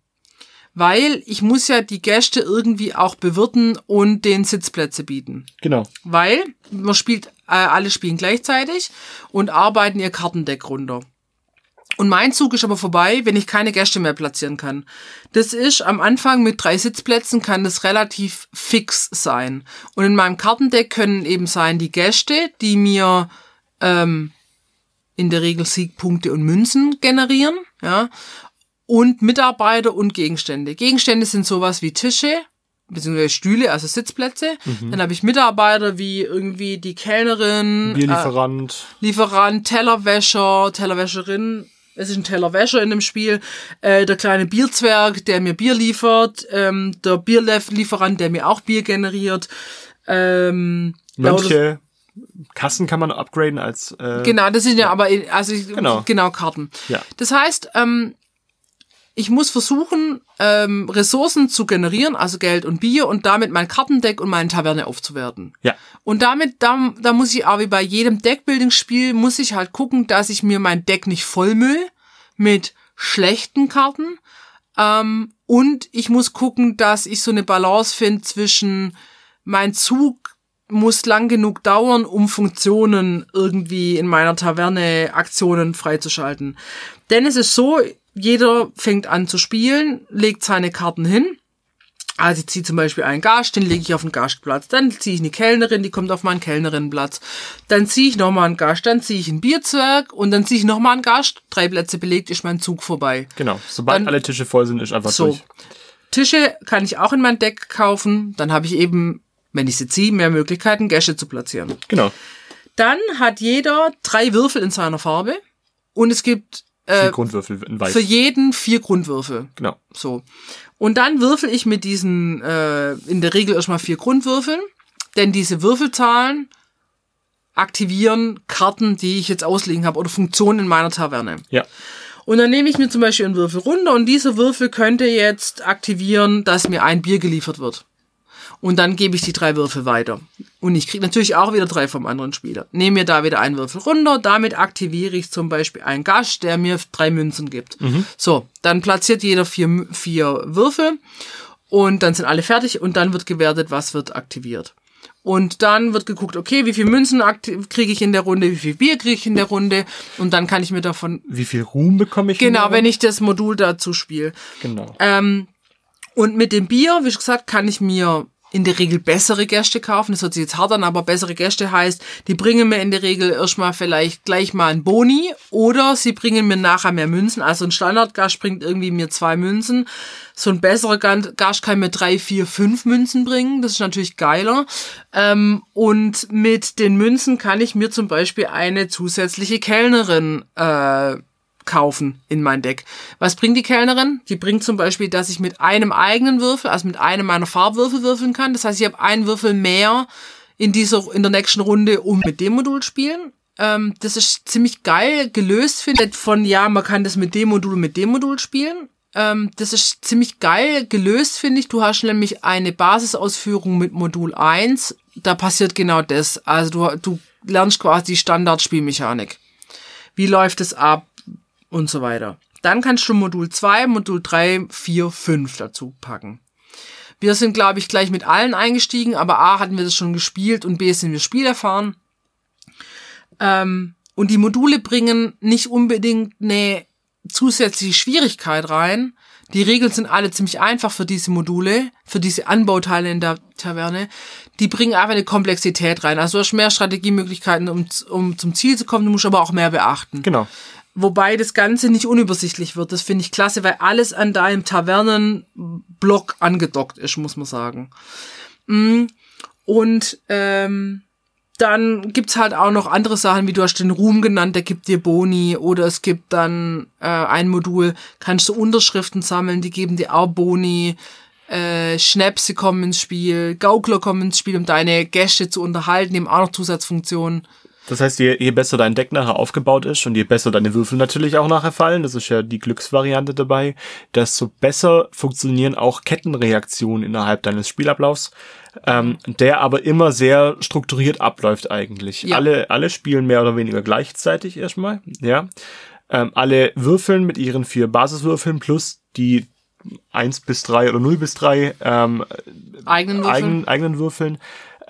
Speaker 2: Weil ich muss ja die Gäste irgendwie auch bewirten und den Sitzplätze bieten.
Speaker 1: Genau.
Speaker 2: Weil man spielt, äh, alle spielen gleichzeitig und arbeiten ihr Kartendeck runter. Und mein Zug ist aber vorbei, wenn ich keine Gäste mehr platzieren kann. Das ist am Anfang mit drei Sitzplätzen kann das relativ fix sein. Und in meinem Kartendeck können eben sein die Gäste, die mir ähm, in der Regel Siegpunkte und Münzen generieren, ja, und Mitarbeiter und Gegenstände. Gegenstände sind sowas wie Tische, beziehungsweise Stühle, also Sitzplätze. Dann habe ich Mitarbeiter wie irgendwie die Kellnerin, äh,
Speaker 1: Bierlieferant.
Speaker 2: Lieferant, Tellerwäscher, Tellerwäscherin. Es ist ein Tellerwäscher in dem Spiel. Äh, der kleine Bierzwerg, der mir Bier liefert. Ähm, der Bierlieferant, der mir auch Bier generiert. Ähm,
Speaker 1: Mönche, Kassen kann man upgraden als äh,
Speaker 2: Genau, das sind ja, aber also ich,
Speaker 1: Genau.
Speaker 2: genau. Karten.
Speaker 1: Ja.
Speaker 2: Das heißt, ähm, ich muss versuchen, ähm, Ressourcen zu generieren, also Geld und Bier und damit mein Kartendeck und meine Taverne aufzuwerten.
Speaker 1: ja
Speaker 2: Und damit, da, da muss ich auch wie bei jedem Deckbuilding-Spiel, muss ich halt gucken, dass ich mir mein Deck nicht vollmüll mit schlechten Karten. Ähm, und ich muss gucken, dass ich so eine Balance finde zwischen mein Zug muss lang genug dauern, um Funktionen irgendwie in meiner Taverne Aktionen freizuschalten. Denn es ist so, jeder fängt an zu spielen, legt seine Karten hin. Also ich ziehe zum Beispiel einen Gast, den lege ich auf den Gastplatz. Dann ziehe ich eine Kellnerin, die kommt auf meinen Kellnerinnenplatz. Dann ziehe ich nochmal einen Gast, dann ziehe ich einen Bierzwerg und dann ziehe ich nochmal einen Gast. Drei Plätze belegt, ist mein Zug vorbei.
Speaker 1: genau. Sobald
Speaker 2: Dann-
Speaker 1: alle Tische voll sind, ist einfach
Speaker 2: So.
Speaker 1: durch.
Speaker 2: Tische kann ich auch in mein Deck kaufen. Dann habe ich eben, wenn ich sie ziehe, mehr Möglichkeiten, Gäste zu platzieren.
Speaker 1: Genau.
Speaker 2: Dann hat jeder drei Würfel in seiner Farbe und es gibt
Speaker 1: Vier
Speaker 2: äh,
Speaker 1: Grundwürfel in weiß.
Speaker 2: für jeden vier Grundwürfel.
Speaker 1: genau.
Speaker 2: So. Und dann würfel ich mit diesen, äh, in der Regel erstmal vier Grundwürfeln, denn diese Würfelzahlen aktivieren Karten, die ich jetzt auslegen habe oder Funktionen in meiner Taverne.
Speaker 1: Ja.
Speaker 2: Und dann nehme ich mir zum Beispiel einen Würfel runter und dieser Würfel könnte jetzt aktivieren, dass mir ein Bier geliefert wird. Und dann gebe ich die drei Würfel weiter. Und ich kriege natürlich auch wieder drei vom anderen Spieler. Nehme mir da wieder einen Würfel runter, damit aktiviere ich zum Beispiel einen Gast, der mir drei Münzen gibt. So, dann platziert jeder vier, vier Würfel und dann sind alle fertig und dann wird gewertet, was wird aktiviert. Und dann wird geguckt, okay, wie viel Münzen kriege ich in der Runde, wie viel Bier kriege ich in der Runde und dann kann ich mir davon,
Speaker 1: Wie viel Ruhm bekomme ich?
Speaker 2: genau, wenn ich das Modul dazu spiele.
Speaker 1: Genau.
Speaker 2: Ähm, und mit dem Bier, wie gesagt, kann ich mir in der Regel bessere Gäste kaufen. Das hört sich jetzt hart an, aber bessere Gäste heißt, die bringen mir in der Regel erstmal vielleicht gleich mal ein Boni oder sie bringen mir nachher mehr Münzen. Also ein Standardgast bringt irgendwie mir zwei Münzen. So ein besserer Gast kann mir drei, vier, fünf Münzen bringen. Das ist natürlich geiler. Ähm, und mit den Münzen kann ich mir zum Beispiel eine zusätzliche Kellnerin äh, kaufen in mein Deck. Was bringt die Kellnerin? Die bringt zum Beispiel, dass ich mit einem eigenen Würfel, also mit einem meiner Farbwürfel würfeln kann. Das heißt, ich habe einen Würfel mehr in dieser, in der nächsten Runde, um mit dem Modul spielen. Ähm, das ist ziemlich geil gelöst, finde ich. Von ja, man kann das mit dem Modul, mit dem Modul spielen. Ähm, das ist ziemlich geil gelöst, finde ich. Du hast nämlich eine Basisausführung mit Modul 1. Da passiert genau das. Also du, du lernst quasi die Standardspielmechanik. Wie läuft es ab? Und so weiter. Dann kannst du Modul 2, Modul 3, 4, 5 dazu packen. Wir sind, glaube ich, gleich mit allen eingestiegen, aber A hatten wir das schon gespielt und B sind wir spielerfahren. Ähm, und die Module bringen nicht unbedingt eine zusätzliche Schwierigkeit rein. Die Regeln sind alle ziemlich einfach für diese Module, für diese Anbauteile in der Taverne. Die bringen einfach eine Komplexität rein. Also du hast mehr Strategiemöglichkeiten, um, um zum Ziel zu kommen, du musst aber auch mehr beachten.
Speaker 1: Genau.
Speaker 2: Wobei das Ganze nicht unübersichtlich wird. Das finde ich klasse, weil alles an deinem Tavernenblock angedockt ist, muss man sagen. Mm. Und ähm, dann gibt's halt auch noch andere Sachen, wie du hast den Ruhm genannt, der gibt dir Boni. Oder es gibt dann äh, ein Modul, kannst du Unterschriften sammeln, die geben dir auch Boni. Äh, Schnäpse kommen ins Spiel, Gaukler kommen ins Spiel, um deine Gäste zu unterhalten, die haben auch noch Zusatzfunktionen.
Speaker 1: Das heißt, je, je besser dein Deck nachher aufgebaut ist und je besser deine Würfel natürlich auch nachher fallen, das ist ja die Glücksvariante dabei, desto besser funktionieren auch Kettenreaktionen innerhalb deines Spielablaufs, ähm, der aber immer sehr strukturiert abläuft eigentlich.
Speaker 2: Ja.
Speaker 1: Alle, alle spielen mehr oder weniger gleichzeitig erstmal, ja. Ähm, alle würfeln mit ihren vier Basiswürfeln plus die eins bis drei oder 0 bis drei ähm,
Speaker 2: Eigenen Würfel.
Speaker 1: eigenen, eigenen Würfeln.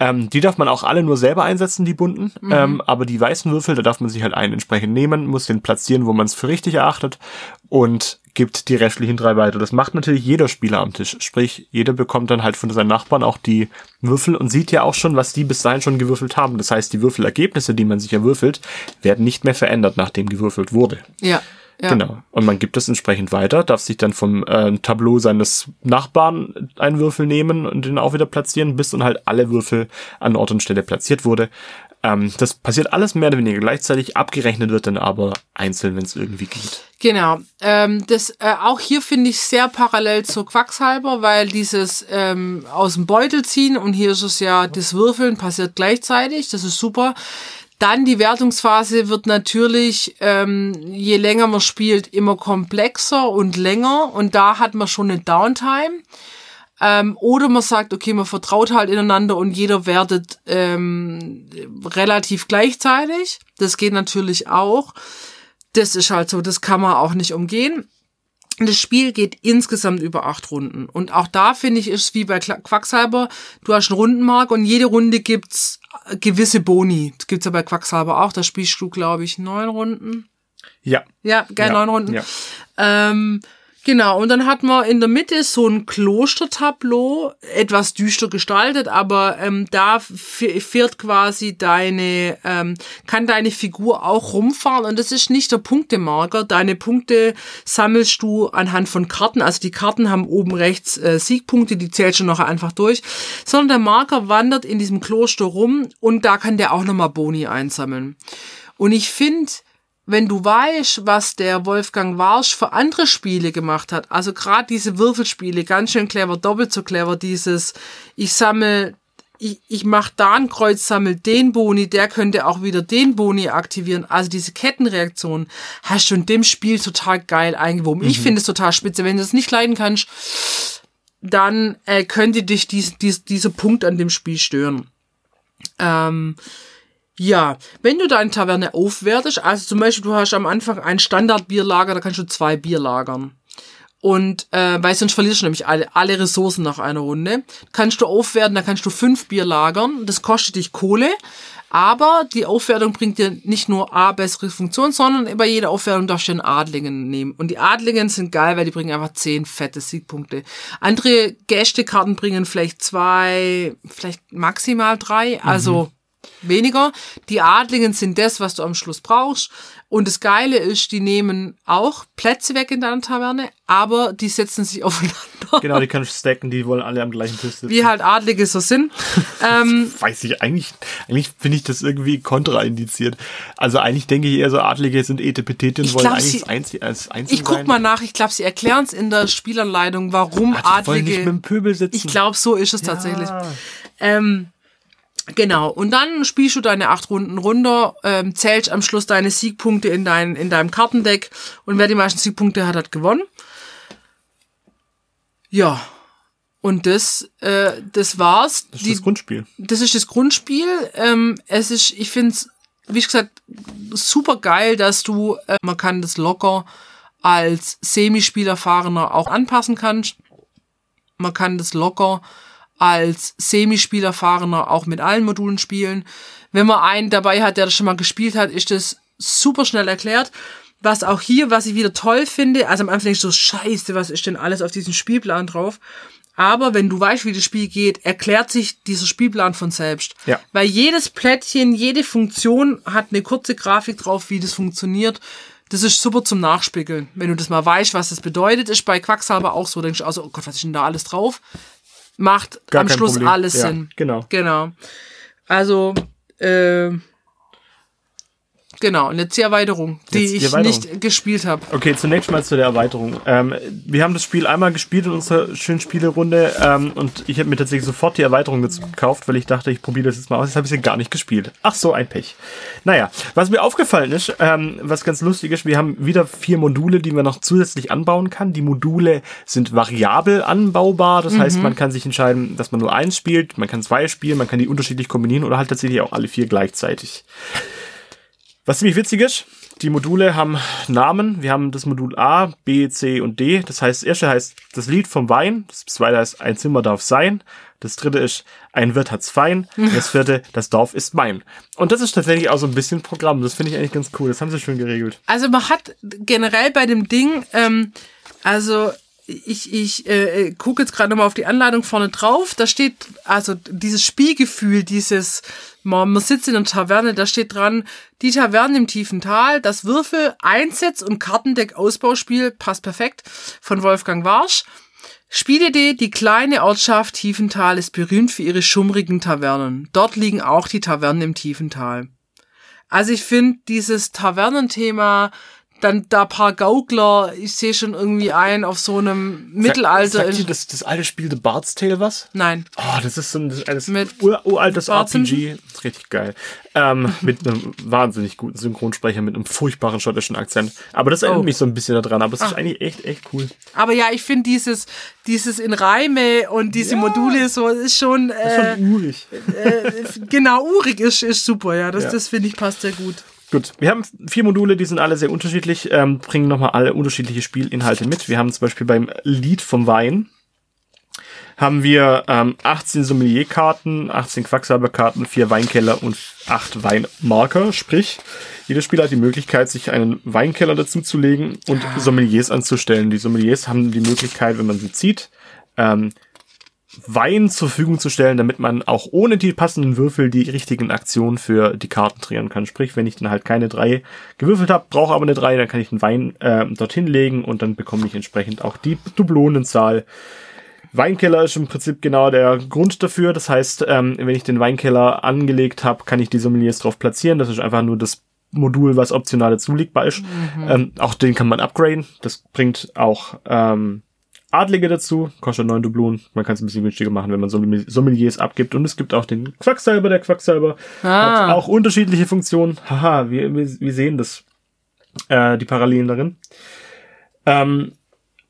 Speaker 1: Ähm, die darf man auch alle nur selber einsetzen, die bunten.
Speaker 2: Mhm.
Speaker 1: Ähm, aber die weißen Würfel, da darf man sich halt einen entsprechend nehmen, muss den platzieren, wo man es für richtig erachtet und gibt die restlichen drei weiter. Das macht natürlich jeder Spieler am Tisch. Sprich, jeder bekommt dann halt von seinen Nachbarn auch die Würfel und sieht ja auch schon, was die bis dahin schon gewürfelt haben. Das heißt, die Würfelergebnisse, die man sich erwürfelt, werden nicht mehr verändert, nachdem gewürfelt wurde.
Speaker 2: Ja. Ja.
Speaker 1: Genau. Und man gibt es entsprechend weiter, darf sich dann vom äh, Tableau seines Nachbarn einen Würfel nehmen und den auch wieder platzieren, bis dann halt alle Würfel an Ort und Stelle platziert wurde. Ähm, das passiert alles mehr oder weniger gleichzeitig, abgerechnet wird dann aber einzeln, wenn es irgendwie geht.
Speaker 2: Genau. Ähm, das äh, auch hier finde ich sehr parallel zu Quacksalber, weil dieses ähm, aus dem Beutel ziehen und hier ist es ja das Würfeln passiert gleichzeitig. Das ist super. Dann die Wertungsphase wird natürlich, ähm, je länger man spielt, immer komplexer und länger. Und da hat man schon eine Downtime. Ähm, oder man sagt, okay, man vertraut halt ineinander und jeder wertet ähm, relativ gleichzeitig. Das geht natürlich auch. Das ist halt so, das kann man auch nicht umgehen. Das Spiel geht insgesamt über acht Runden. Und auch da finde ich, ist wie bei Quacksalber, du hast einen Rundenmark und jede Runde gibt's gewisse Boni. Das gibt's ja bei Quacksalber auch. Da spielst du, glaube ich, neun Runden.
Speaker 1: Ja.
Speaker 2: Ja, geil,
Speaker 1: Ja.
Speaker 2: neun Runden.
Speaker 1: Ja.
Speaker 2: Ähm, genau, und dann hat man in der Mitte so ein Klostertableau, etwas düster gestaltet, aber ähm, da fährt quasi deine, ähm, kann deine Figur auch rumfahren und das ist nicht der Punktemarker. Deine Punkte sammelst du anhand von Karten, also die Karten haben oben rechts äh, Siegpunkte, die zählst du nachher einfach durch, sondern der Marker wandert in diesem Kloster rum und da kann der auch nochmal Boni einsammeln. Und ich finde, wenn du weißt, was der Wolfgang Warsch für andere Spiele gemacht hat, also gerade diese Würfelspiele, ganz schön clever, doppelt so clever, dieses, ich sammle, ich, ich mache da ein Kreuz, sammle den Boni, der könnte auch wieder den Boni aktivieren. Also diese Kettenreaktion hast du in dem Spiel total geil eingewoben. Ich finde es total spitze. Wenn du es nicht leiden kannst, dann äh, könnte dich dies, dies, dieser Punkt an dem Spiel stören. Ähm, ja, wenn du deine Taverne aufwertest, also zum Beispiel du hast am Anfang ein Standardbierlager, da kannst du zwei Bier lagern. Und äh, weil sonst verlierst du nämlich alle, alle Ressourcen nach einer Runde. Kannst du aufwerten, da kannst du fünf Bier lagern. Das kostet dich Kohle. Aber die Aufwertung bringt dir nicht nur A, bessere Funktion, sondern bei jeder Aufwertung darfst du einen Adlingen nehmen. Und die Adlingen sind geil, weil die bringen einfach zehn fette Siegpunkte. Andere Gästekarten bringen vielleicht zwei, vielleicht maximal drei, also weniger. Die Adlingen sind das, was du am Schluss brauchst. Und das Geile ist, die nehmen auch Plätze weg in deiner Taverne, aber die setzen sich aufeinander.
Speaker 1: Genau, die kannst du stacken, die wollen alle am gleichen Tisch sitzen.
Speaker 2: Wie halt Adlige so sind. ähm,
Speaker 1: Weiß ich, eigentlich, eigentlich finde ich das irgendwie kontraindiziert. Also eigentlich denke ich eher so, Adlige sind Etepetete und wollen
Speaker 2: glaub,
Speaker 1: eigentlich
Speaker 2: sie-
Speaker 1: das Einzige, als Einzige
Speaker 2: ich guck mal nach, ich glaube, sie erklären es in der Spielanleitung, warum
Speaker 1: Die wollen nicht mit
Speaker 2: Adlige.
Speaker 1: dem Pöbel sitzen.
Speaker 2: Ich glaube, so ist es tatsächlich. Ähm, genau. Und dann spielst du deine acht Runden runter, ähm, zählst am Schluss deine Siegpunkte in, dein, in deinem Kartendeck und wer die meisten Siegpunkte hat, hat gewonnen. Ja. Und das, äh, das war's.
Speaker 1: das ist das Grundspiel.
Speaker 2: das ist das Grundspiel. Ähm, es ist, ich finde es, wie gesagt, super geil, dass du, äh, man kann das locker als Semispielerfahrener auch anpassen kannst. Man kann das locker als Semispielerfahrener auch mit allen Modulen spielen. Wenn man einen dabei hat, der das schon mal gespielt hat, ist das super schnell erklärt. Was auch hier, was ich wieder toll finde, also am Anfang denke ich so, scheiße, was ist denn alles auf diesem Spielplan drauf? Aber wenn du weißt, wie das Spiel geht, erklärt sich dieser Spielplan von selbst.
Speaker 1: Ja.
Speaker 2: Weil jedes Plättchen, jede Funktion hat eine kurze Grafik drauf, wie das funktioniert. Das ist super zum Nachspiegeln. Wenn du das mal weißt, was das bedeutet, ist bei Quacksalber auch so. Denkst du also, oh Gott, was ist denn da alles drauf? Macht
Speaker 1: Gar
Speaker 2: am Schluss
Speaker 1: Problem.
Speaker 2: alles
Speaker 1: Ja,
Speaker 2: Sinn.
Speaker 1: genau.
Speaker 2: Genau. Also, äh, genau, und jetzt die Erweiterung, die
Speaker 1: die
Speaker 2: ich
Speaker 1: Erweiterung.
Speaker 2: nicht gespielt habe.
Speaker 1: Okay, zunächst mal zu der Erweiterung. Ähm, wir haben das Spiel einmal gespielt in unserer schönen Spielerunde ähm, und ich habe mir tatsächlich sofort die Erweiterung dazu gekauft, weil ich dachte, ich probiere das jetzt mal aus. Jetzt habe ich sie gar nicht gespielt. Ach so, ein Pech. Naja, was mir aufgefallen ist, ähm, was ganz lustig ist, wir haben wieder vier Module, die man noch zusätzlich anbauen kann. Die Module sind variabel anbaubar, das heißt, man kann sich entscheiden, dass man nur eins spielt, man kann zwei spielen, man kann die unterschiedlich kombinieren oder halt tatsächlich auch alle vier gleichzeitig. Was ziemlich witzig ist, die Module haben Namen. Wir haben das Modul A, B, C und D. Das heißt, das erste heißt das Lied vom Wein. Das zweite heißt ein Zimmer darf sein. Das dritte ist ein Wirt hat's fein. Und das vierte, das Dorf ist mein. Und das ist tatsächlich auch so ein bisschen Programm. Das finde ich eigentlich ganz cool. Das haben sie schön geregelt.
Speaker 2: Also man hat generell bei dem Ding, ähm, also ich, ich äh, äh, gucke jetzt gerade nochmal auf die Anleitung vorne drauf. Da steht also dieses Spielgefühl, dieses, man, man sitzt in einer Taverne, da steht dran, die Taverne im tiefen Tal, das Würfel, Einsetz- und Kartendeck-Ausbauspiel, passt perfekt, von Wolfgang Warsch. Spielidee, die kleine Ortschaft Tiefental ist berühmt für ihre schummrigen Tavernen. Dort liegen auch die Tavernen im Tiefental. Also ich finde dieses Tavernenthema dann da paar Gaukler, ich sehe schon irgendwie ein auf so einem Mittelalter.
Speaker 1: Sagt dir das, das alte Spiel The Bard's Tale was?
Speaker 2: Nein.
Speaker 1: Oh, das ist so ein das,
Speaker 2: Mit
Speaker 1: ur, uraltes
Speaker 2: Bart
Speaker 1: RPG. Das ist richtig geil. Ähm, mit einem wahnsinnig guten Synchronsprecher, mit einem furchtbaren schottischen Akzent. Aber das erinnert
Speaker 2: Oh.
Speaker 1: mich so ein bisschen daran. Aber es ist
Speaker 2: Ah.
Speaker 1: eigentlich echt, echt cool.
Speaker 2: Aber ja, ich finde dieses, dieses in Reime und diese
Speaker 1: Ja.
Speaker 2: Module so ist schon,
Speaker 1: Das ist
Speaker 2: äh,
Speaker 1: schon urig.
Speaker 2: äh, genau, urig ist, ist super, ja. Das,
Speaker 1: Ja.
Speaker 2: das finde ich passt sehr gut.
Speaker 1: Gut, wir haben vier Module, die sind alle sehr unterschiedlich, ähm, bringen nochmal alle unterschiedliche Spielinhalte mit. Wir haben zum Beispiel beim Lied vom Wein haben wir ähm, 18 Sommelier-Karten, 18 Quacksalber-Karten, 4 Weinkeller und 8 Weinmarker. Sprich, jeder Spieler hat die Möglichkeit, sich einen Weinkeller dazuzulegen und Sommeliers anzustellen. Die Sommeliers haben die Möglichkeit, wenn man sie zieht, ähm, Wein zur Verfügung zu stellen, damit man auch ohne die passenden Würfel die richtigen Aktionen für die Karten trieren kann. Sprich, wenn ich dann halt keine drei gewürfelt habe, brauche aber eine drei, dann kann ich einen Wein äh, dorthin legen und dann bekomme ich entsprechend auch die Dublonenzahl. Weinkeller ist im Prinzip genau der Grund dafür. Das heißt, ähm, wenn ich den Weinkeller angelegt habe, kann ich die Sommeliers drauf platzieren. Das ist einfach nur das Modul, was optional dazulegbar ist. Ähm, auch den kann man upgraden. Das bringt auch ähm, Adlige dazu, kostet neun Dublonen. Man kann es ein bisschen günstiger machen, wenn man Sommelier- Sommeliers abgibt. Und es gibt auch den Quacksalber. Der Quacksalber
Speaker 2: Ah.
Speaker 1: hat auch unterschiedliche Funktionen. Haha, wir, wir, wir sehen das. Äh, die Parallelen darin. Ähm,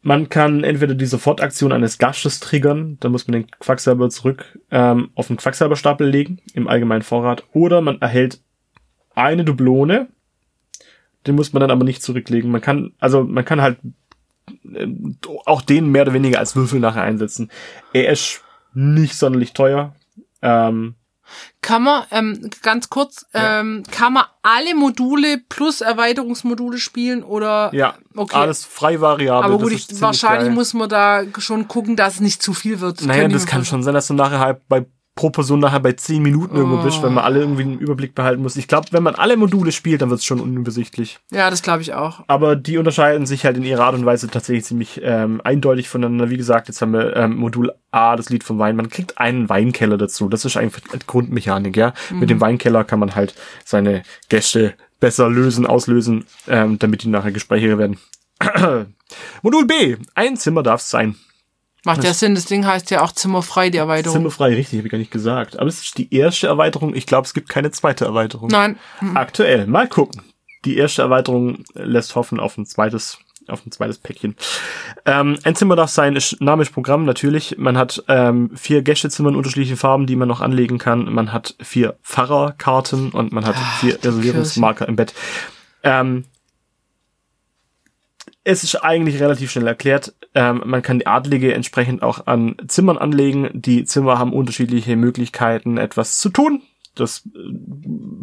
Speaker 1: man kann entweder die Sofortaktion eines Gastes triggern, da muss man den Quacksalber zurück ähm, auf den Quacksalberstapel legen, im allgemeinen Vorrat, oder man erhält eine Dublone, den muss man dann aber nicht zurücklegen. Man kann, also man kann halt auch den mehr oder weniger als Würfel nachher einsetzen. Er ist nicht sonderlich teuer. Ähm,
Speaker 2: Kann man, ähm, ganz kurz,
Speaker 1: Ja.
Speaker 2: ähm, kann man alle Module plus Erweiterungsmodule spielen oder?
Speaker 1: ja,
Speaker 2: Okay.
Speaker 1: alles frei variabel.
Speaker 2: Aber gut, ich, wahrscheinlich
Speaker 1: geil.
Speaker 2: muss man da schon gucken, dass es nicht zu viel wird.
Speaker 1: Naja, das kann schon sein, dass du nachher halt bei pro Person nachher bei 10 Minuten irgendwo
Speaker 2: Oh.
Speaker 1: bist, wenn man alle irgendwie einen Überblick behalten muss. Ich glaube, wenn man alle Module spielt, dann wird es schon unübersichtlich.
Speaker 2: Ja, das glaube ich auch.
Speaker 1: Aber die unterscheiden sich halt in ihrer Art und Weise tatsächlich ziemlich ähm, eindeutig voneinander. Wie gesagt, jetzt haben wir ähm, Modul A, das Lied vom Wein. Man kriegt einen Weinkeller dazu. Das ist einfach die Grundmechanik, ja. Mit dem Weinkeller kann man halt seine Gäste besser lösen, auslösen, ähm, damit die nachher gesprächiger werden. Modul B. Ein Zimmer darf es sein.
Speaker 2: Macht ja Sinn, das Ding heißt ja auch zimmerfrei, die Erweiterung.
Speaker 1: Zimmerfrei, richtig, habe ich gar nicht gesagt. Aber es ist die erste Erweiterung. Ich glaube, es gibt keine zweite Erweiterung.
Speaker 2: Nein.
Speaker 1: Aktuell. Mal gucken. Die erste Erweiterung lässt hoffen auf ein zweites, auf ein zweites Päckchen. Ähm, ein Zimmer darf sein, ist Name ist Programm, natürlich. Man hat ähm, vier Gästezimmer in unterschiedlichen Farben, die man noch anlegen kann. Man hat vier Pfarrerkarten und man hat vier Reservierungsmarker im Bett. Ähm, es ist eigentlich relativ schnell erklärt. Ähm, man kann die Adlige entsprechend auch an Zimmern anlegen. Die Zimmer haben unterschiedliche Möglichkeiten, etwas zu tun. Das äh,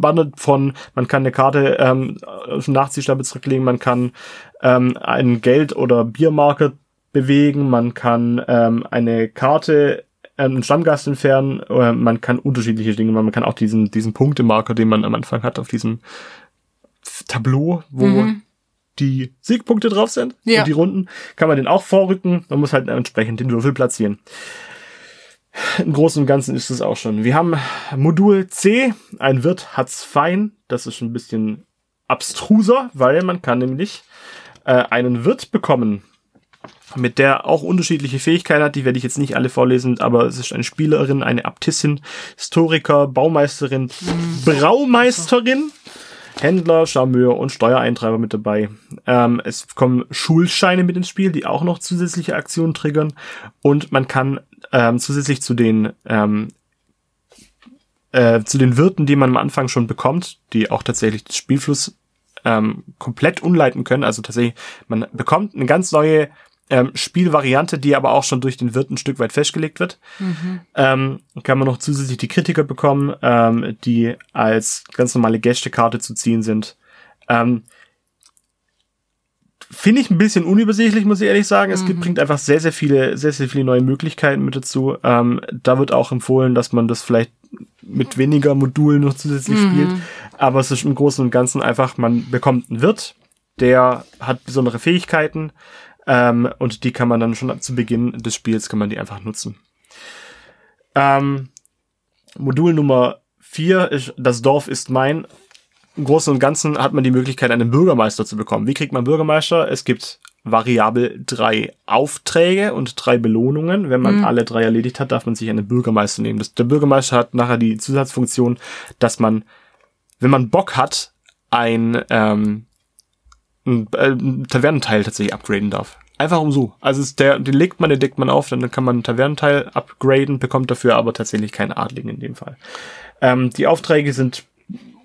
Speaker 1: wandert von, man kann eine Karte ähm, auf den Nachziehstapel zurücklegen, man kann ähm, einen Geld- oder Biermarker bewegen, man kann ähm, eine Karte ähm, einen Stammgast entfernen, äh, man kann unterschiedliche Dinge machen. Man kann auch diesen, diesen Punktemarker, den man am Anfang hat, auf diesem Tableau, wo
Speaker 2: Mhm.
Speaker 1: Die Siegpunkte drauf sind
Speaker 2: Ja.
Speaker 1: und die Runden, kann man den auch vorrücken. Man muss halt entsprechend den Würfel platzieren. Im Großen und Ganzen ist es auch schon. Wir haben Modul C, ein Wirt hat's fein. Das ist ein bisschen abstruser, weil man kann nämlich äh, einen Wirt bekommen, mit der auch unterschiedliche Fähigkeiten hat. Die werde ich jetzt nicht alle vorlesen, aber es ist eine Spielerin, eine Abtissin, Historiker, Baumeisterin, Braumeisterin, Händler, Charmeur und Steuereintreiber mit dabei. Ähm, es kommen Schulscheine mit ins Spiel, die auch noch zusätzliche Aktionen triggern. Und man kann ähm, zusätzlich zu den ähm, äh, zu den Wirten, die man am Anfang schon bekommt, die auch tatsächlich den Spielfluss ähm, komplett umleiten können. Also tatsächlich, man bekommt eine ganz neue ähm, Spielvariante, die aber auch schon durch den Wirt ein Stück weit festgelegt wird. Ähm, kann man noch zusätzlich die Kritiker bekommen, ähm, die als ganz normale Gästekarte zu ziehen sind. Ähm, Finde ich ein bisschen unübersichtlich, muss ich ehrlich sagen. Es gibt, bringt einfach sehr, sehr viele, sehr, sehr viele neue Möglichkeiten mit dazu. Ähm, da wird auch empfohlen, dass man das vielleicht mit weniger Modulen noch zusätzlich spielt. Aber es ist im Großen und Ganzen einfach, man bekommt einen Wirt, der hat besondere Fähigkeiten. Ähm, und die kann man dann schon zu Beginn des Spiels kann man die einfach nutzen. Ähm, Modul Nummer vier ist, das Dorf ist mein. Im Großen und Ganzen hat man die Möglichkeit, einen Bürgermeister zu bekommen. Wie kriegt man Bürgermeister? Es gibt variabel drei Aufträge und drei Belohnungen. Wenn man mhm. alle drei erledigt hat, darf man sich einen Bürgermeister nehmen. Das, der Bürgermeister hat nachher die Zusatzfunktion, dass man, wenn man Bock hat, ein, ähm, ein, äh, ein Tavernenteil tatsächlich upgraden darf. Einfach um so. Also ist der, den legt man, den deckt man auf, dann kann man einen Tavernenteil upgraden, bekommt dafür aber tatsächlich keinen Adligen in dem Fall. Ähm, die Aufträge sind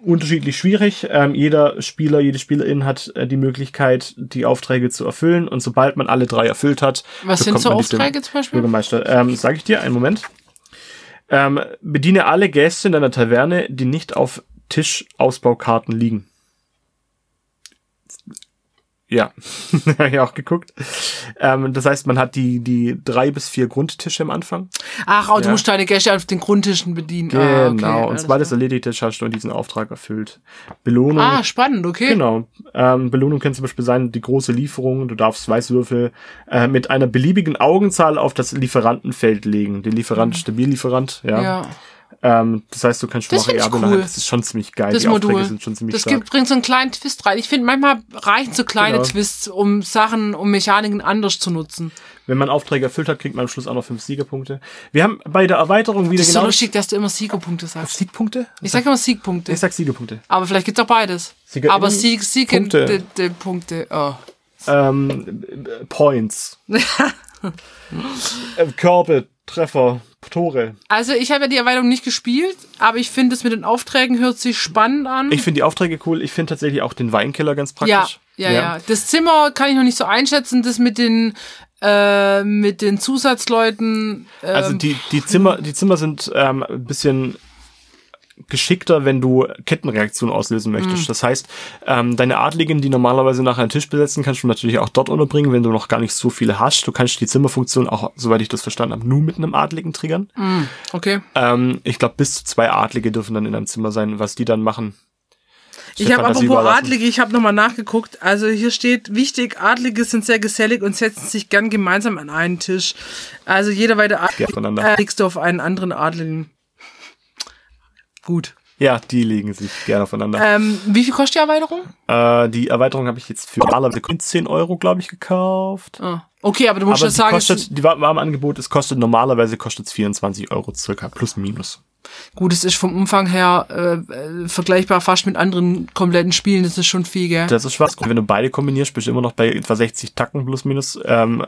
Speaker 1: unterschiedlich schwierig. Ähm, jeder Spieler, jede Spielerin hat äh, die Möglichkeit, die Aufträge zu erfüllen. Und sobald man alle drei erfüllt hat,
Speaker 2: was sind so Aufträge zum Beispiel?
Speaker 1: Bürgermeister. Ähm, Sage ich dir, einen Moment. Ähm, bediene alle Gäste in deiner Taverne, die nicht auf Tischausbaukarten liegen. Ja, habe ich auch geguckt. Ähm, das heißt, man hat die, die drei bis vier Grundtische am Anfang.
Speaker 2: Ach, oh, du ja. musst deine Gäste auf den Grundtischen bedienen.
Speaker 1: Genau, ah, okay. und sobald es erledigt ist, hast du diesen Auftrag erfüllt. Belohnung.
Speaker 2: Ah, spannend, okay.
Speaker 1: Genau. Ähm, Belohnung kann zum Beispiel sein, die große Lieferung. Du darfst Weißwürfel äh, mit einer beliebigen Augenzahl auf das Lieferantenfeld legen. Den Lieferant, mhm. Stabillieferant, ja. ja. Ähm, das heißt, du kannst
Speaker 2: schon variabel cool.
Speaker 1: Das ist schon ziemlich geil.
Speaker 2: Das Die Modul. Aufträge sind schon ziemlich Das gibt, bringt so einen kleinen Twist rein. Ich finde, manchmal reichen so kleine genau. Twists, um Sachen, um Mechaniken anders zu nutzen.
Speaker 1: Wenn man Aufträge erfüllt hat, kriegt man am Schluss auch noch fünf Siegerpunkte. Wir haben bei der Erweiterung wieder
Speaker 2: das ist genau. so lustig, dass du immer Siegerpunkte sagst.
Speaker 1: Siegpunkte?
Speaker 2: Ich sag immer Siegpunkte.
Speaker 1: Ich sag Siegerpunkte.
Speaker 2: Aber vielleicht gibt's auch beides. Sieger Aber Sieg, Sieg Punkte. De Punkte. Oh.
Speaker 1: Ähm, Points. Äh, Körbe, Treffer, Tore.
Speaker 2: Also ich habe ja die Erweiterung nicht gespielt, aber ich finde es mit den Aufträgen hört sich spannend an.
Speaker 1: Ich finde die Aufträge cool. Ich finde tatsächlich auch den Weinkeller ganz praktisch.
Speaker 2: Ja, ja, ja, ja. Das Zimmer kann ich noch nicht so einschätzen. Das mit den äh, mit den Zusatzleuten.
Speaker 1: Ähm, also die die Zimmer die Zimmer sind ähm, ein bisschen geschickter, wenn du Kettenreaktionen auslösen möchtest. Mhm. Das heißt, ähm, deine Adligen, die normalerweise nach einem Tisch besetzen, kannst du natürlich auch dort unterbringen, wenn du noch gar nicht so viele hast. Du kannst die Zimmerfunktion auch, soweit ich das verstanden habe, nur mit einem Adligen triggern.
Speaker 2: Mhm. Okay.
Speaker 1: Ähm, ich glaube, bis zu zwei Adlige dürfen dann in einem Zimmer sein. Was die dann machen,
Speaker 2: ich habe apropos Adlige, ich habe nochmal nachgeguckt. Also hier steht, wichtig, Adlige sind sehr gesellig und setzen sich gern gemeinsam an einen Tisch. Also jeder weitere Adlige äh, auf einen anderen Adligen gut.
Speaker 1: Ja, die legen sich gerne aufeinander.
Speaker 2: Ähm, wie viel kostet die Erweiterung?
Speaker 1: Äh, die Erweiterung habe ich jetzt für normalerweise 10 Euro, glaube ich, gekauft.
Speaker 2: Ah. Okay, aber du musst aber das sagen.
Speaker 1: Kostet, die war, war im Angebot, es kostet normalerweise kostet es 24 Euro circa, plus minus.
Speaker 2: Gut, es ist vom Umfang her äh, vergleichbar fast mit anderen kompletten Spielen, das ist schon viel, gell?
Speaker 1: Das ist was. Wenn du beide kombinierst, bist du immer noch bei etwa 60 Tacken plus minus. Ähm,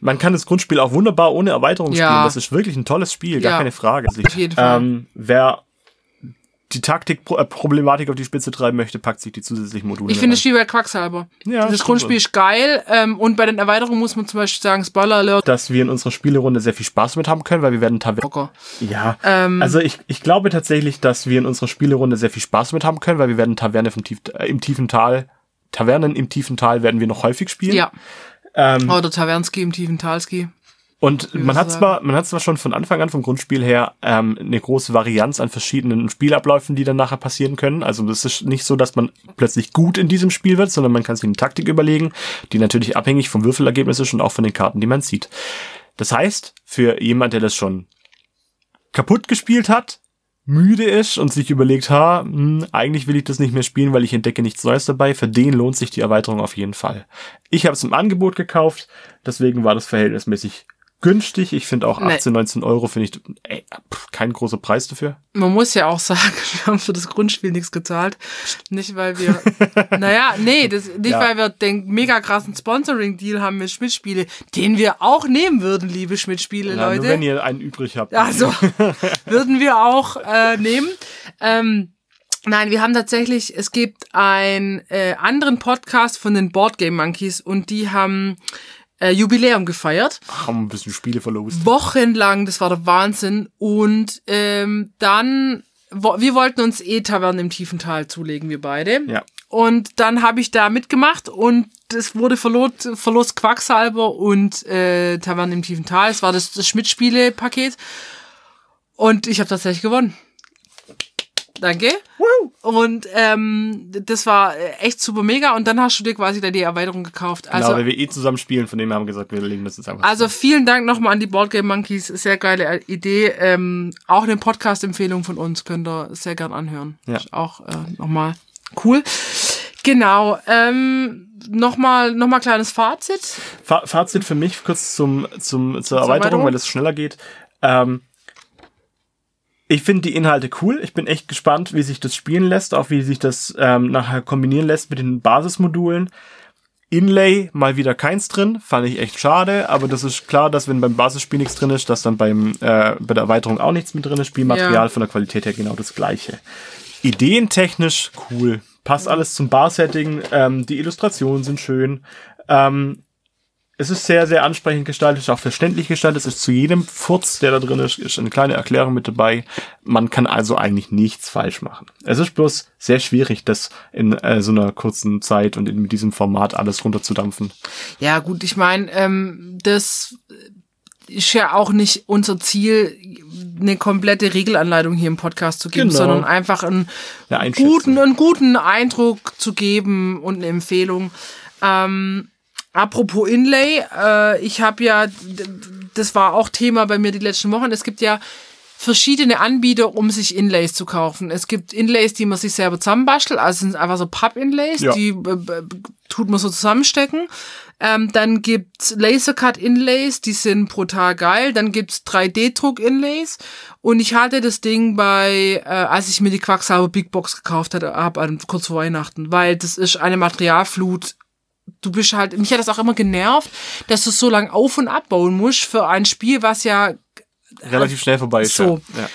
Speaker 1: man kann das Grundspiel auch wunderbar ohne Erweiterung ja. spielen. Das ist wirklich ein tolles Spiel, gar ja. keine Frage.
Speaker 2: Auf jeden Fall.
Speaker 1: Ähm, wer die Taktik-Problematik auf die Spitze treiben möchte, packt sich die zusätzlichen Module.
Speaker 2: Ich finde das Spiel bei Quacksalber. Ja, das Grundspiel ist geil. Ähm, und bei den Erweiterungen muss man zum Beispiel sagen, Spoiler Alert.
Speaker 1: Dass wir in unserer Spielerunde sehr viel Spaß mit haben können, weil wir werden
Speaker 2: Tavernen.
Speaker 1: Ja. Ähm, also ich, ich glaube tatsächlich, dass wir in unserer Spielerunde sehr viel Spaß mit haben können, weil wir werden Taverne vom Tief, äh, im tiefen Tal, Tavernen im tiefen Tal werden wir noch häufig spielen.
Speaker 2: Ja. Ähm, Oder Tavernski im tiefen Talski.
Speaker 1: Und man hat zwar, man hat zwar schon von Anfang an vom Grundspiel her ähm, eine große Varianz an verschiedenen Spielabläufen, die dann nachher passieren können. Also das ist nicht so, dass man plötzlich gut in diesem Spiel wird, sondern man kann sich eine Taktik überlegen, die natürlich abhängig vom Würfelergebnis ist und auch von den Karten, die man zieht. Das heißt, für jemand, der das schon kaputt gespielt hat, müde ist und sich überlegt, ha, hm, eigentlich will ich das nicht mehr spielen, weil ich entdecke nichts Neues dabei, für den lohnt sich die Erweiterung auf jeden Fall. Ich habe es im Angebot gekauft, deswegen war das verhältnismäßig günstig. Ich finde auch 18, nee. 19 Euro finde ich ey, kein großer Preis dafür.
Speaker 2: Man muss ja auch sagen, wir haben für das Grundspiel nichts gezahlt. Nicht, weil wir, naja, nee, das, nicht, ja. weil wir den mega krassen Sponsoring-Deal haben mit Schmidt-Spiele, den wir auch nehmen würden, liebe Schmidt-Spiele, Leute. Nur
Speaker 1: wenn ihr einen übrig habt.
Speaker 2: Also, würden wir auch äh, nehmen. Ähm, Nein, wir haben tatsächlich, es gibt einen äh, anderen Podcast von den Board Game Monkeys und die haben äh, Jubiläum gefeiert.
Speaker 1: Haben ein bisschen Spiele verlost.
Speaker 2: Wochenlang, das war der Wahnsinn. Und ähm, dann, wo, wir wollten uns eh Tavernen im tiefen Tal zulegen, wir beide.
Speaker 1: Ja.
Speaker 2: Und dann habe ich da mitgemacht und es wurde verlost, verlost Quacksalber und äh, Tavernen im tiefen Tal. Es war das, das Schmidt-Spiele-Paket. Und ich habe tatsächlich gewonnen. Danke. Und ähm, das war äh, echt super mega. Und dann hast du dir quasi da die Erweiterung gekauft. Also,
Speaker 1: genau, weil wir eh zusammen spielen, von dem haben wir gesagt, wir legen das jetzt einfach.
Speaker 2: also vielen Dank nochmal an die Boardgame Monkeys. Sehr geile Idee. Ähm, auch eine Podcast-Empfehlung von uns könnt ihr sehr gern anhören.
Speaker 1: Ja.
Speaker 2: Ist auch äh, nochmal cool. Genau. Ähm, nochmal noch mal kleines Fazit.
Speaker 1: Fa Fazit für mich kurz zum, zum, zur Erweiterung,
Speaker 2: Erweiterung?
Speaker 1: weil es schneller geht. Ähm, ich finde die Inhalte cool. Ich bin echt gespannt, wie sich das spielen lässt, auch wie sich das ähm, nachher kombinieren lässt mit den Basismodulen. Inlay mal wieder keins drin, fand ich echt schade, aber das ist klar, dass wenn beim Basisspiel nichts drin ist, dass dann beim äh, bei der Erweiterung auch nichts mit drin ist. Spielmaterial
Speaker 2: Ja.
Speaker 1: von der Qualität her genau das gleiche. Ideentechnisch cool, passt alles zum Bar-Setting, ähm, die Illustrationen sind schön. Ähm, es ist sehr, sehr ansprechend gestaltet, ist auch verständlich gestaltet. Es ist zu jedem Furz, der da drin ist, ist eine kleine Erklärung mit dabei. Man kann also eigentlich nichts falsch machen. Es ist bloß sehr schwierig, das in äh, so einer kurzen Zeit und in, mit diesem Format alles runterzudampfen.
Speaker 2: Ja, gut, ich meine, ähm, das ist ja auch nicht unser Ziel, eine komplette Regelanleitung hier im Podcast zu geben,
Speaker 1: Genau.
Speaker 2: sondern einfach einen guten, einen guten Eindruck zu geben und eine Empfehlung. Ähm, apropos Inlay, äh, ich habe ja, das war auch Thema bei mir die letzten Wochen, es gibt ja verschiedene Anbieter, um sich Inlays zu kaufen. Es gibt Inlays, die man sich selber zusammenbastelt, also sind einfach so Papp-Inlays,
Speaker 1: Ja.
Speaker 2: die äh, tut man so zusammenstecken. Ähm, dann gibt's Lasercut-Inlays, die sind brutal geil. Dann gibt's 3D-Druck-Inlays. Und ich hatte das Ding bei, äh, als ich mir die Quacksalber Big Box gekauft hatte, kurz vor Weihnachten, weil das ist eine Materialflut. Du bist halt, mich hat das auch immer genervt, dass du so lang auf- und abbauen musst für ein Spiel, was ja
Speaker 1: Relativ schnell vorbei ist.
Speaker 2: So.
Speaker 1: Ja.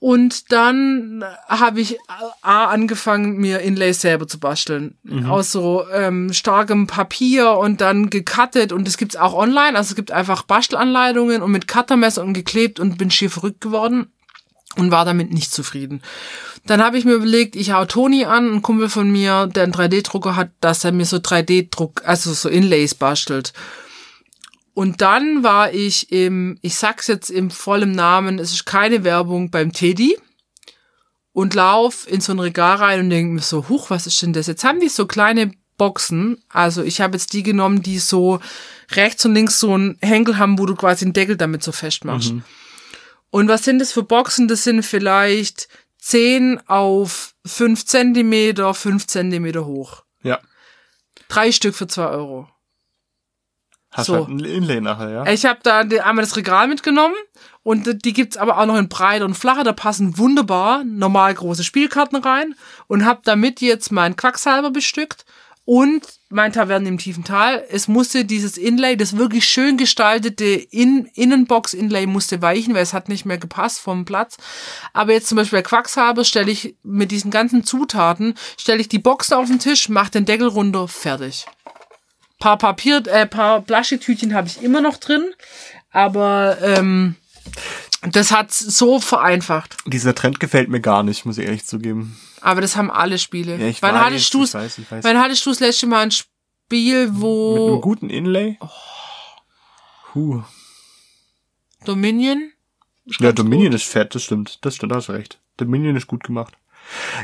Speaker 2: Und dann habe ich A angefangen, mir Inlays selber zu basteln. Aus so ähm, starkem Papier und dann gecuttet. Und das gibt's auch online. Also es gibt einfach Bastelanleitungen und mit Cuttermesser und geklebt und bin schier verrückt geworden und war damit nicht zufrieden. Dann habe ich mir überlegt, ich hau Toni an, ein Kumpel von mir, der einen 3D-Drucker hat, dass er mir so 3D-Druck, also so Inlays bastelt. Und dann war ich im, ich sag's jetzt im vollen Namen, es ist keine Werbung beim Teddy und lauf in so ein Regal rein und denke mir so, huch, was ist denn das? Jetzt haben die so kleine Boxen, also ich habe jetzt die genommen, die so rechts und links so einen Henkel haben, wo du quasi einen Deckel damit so festmachst. Und was sind das für Boxen? Das sind vielleicht 10 auf 5 Zentimeter, 5 Zentimeter hoch.
Speaker 1: ja.
Speaker 2: Drei Stück für 2 Euro.
Speaker 1: Hast
Speaker 2: So.
Speaker 1: halt ein Inlay nachher, ja?
Speaker 2: Ich habe da einmal das Regal mitgenommen und die gibt's aber auch noch in breiter und flacher. Da passen wunderbar normal große Spielkarten rein und habe damit jetzt meinen Quacksalber bestückt und mein Taverne im tiefen Tal. Es musste dieses Inlay, das wirklich schön gestaltete in Innenbox-Inlay musste weichen, weil es hat nicht mehr gepasst vom Platz. Aber jetzt zum Beispiel bei Quacksalber stelle ich mit diesen ganzen Zutaten, stelle ich die Boxen auf den Tisch, mache den Deckel runter, fertig paar Papier, äh, paar Plastiktütchen habe ich immer noch drin, aber ähm, das hat so vereinfacht.
Speaker 1: Dieser Trend gefällt mir gar nicht, muss ich ehrlich zugeben.
Speaker 2: Aber das haben alle Spiele.
Speaker 1: Ja, ich
Speaker 2: wann
Speaker 1: weiß,
Speaker 2: hattest du's,
Speaker 1: ich weiß, ich weiß.
Speaker 2: wann hattest du das letzte Mal ein Spiel,
Speaker 1: Mit einem
Speaker 2: wo
Speaker 1: guten Inlay?
Speaker 2: Oh.
Speaker 1: Huh.
Speaker 2: Dominion?
Speaker 1: Ja, Dominion ist fett, das stimmt. Das stimmt, da hast du recht. Dominion ist gut gemacht.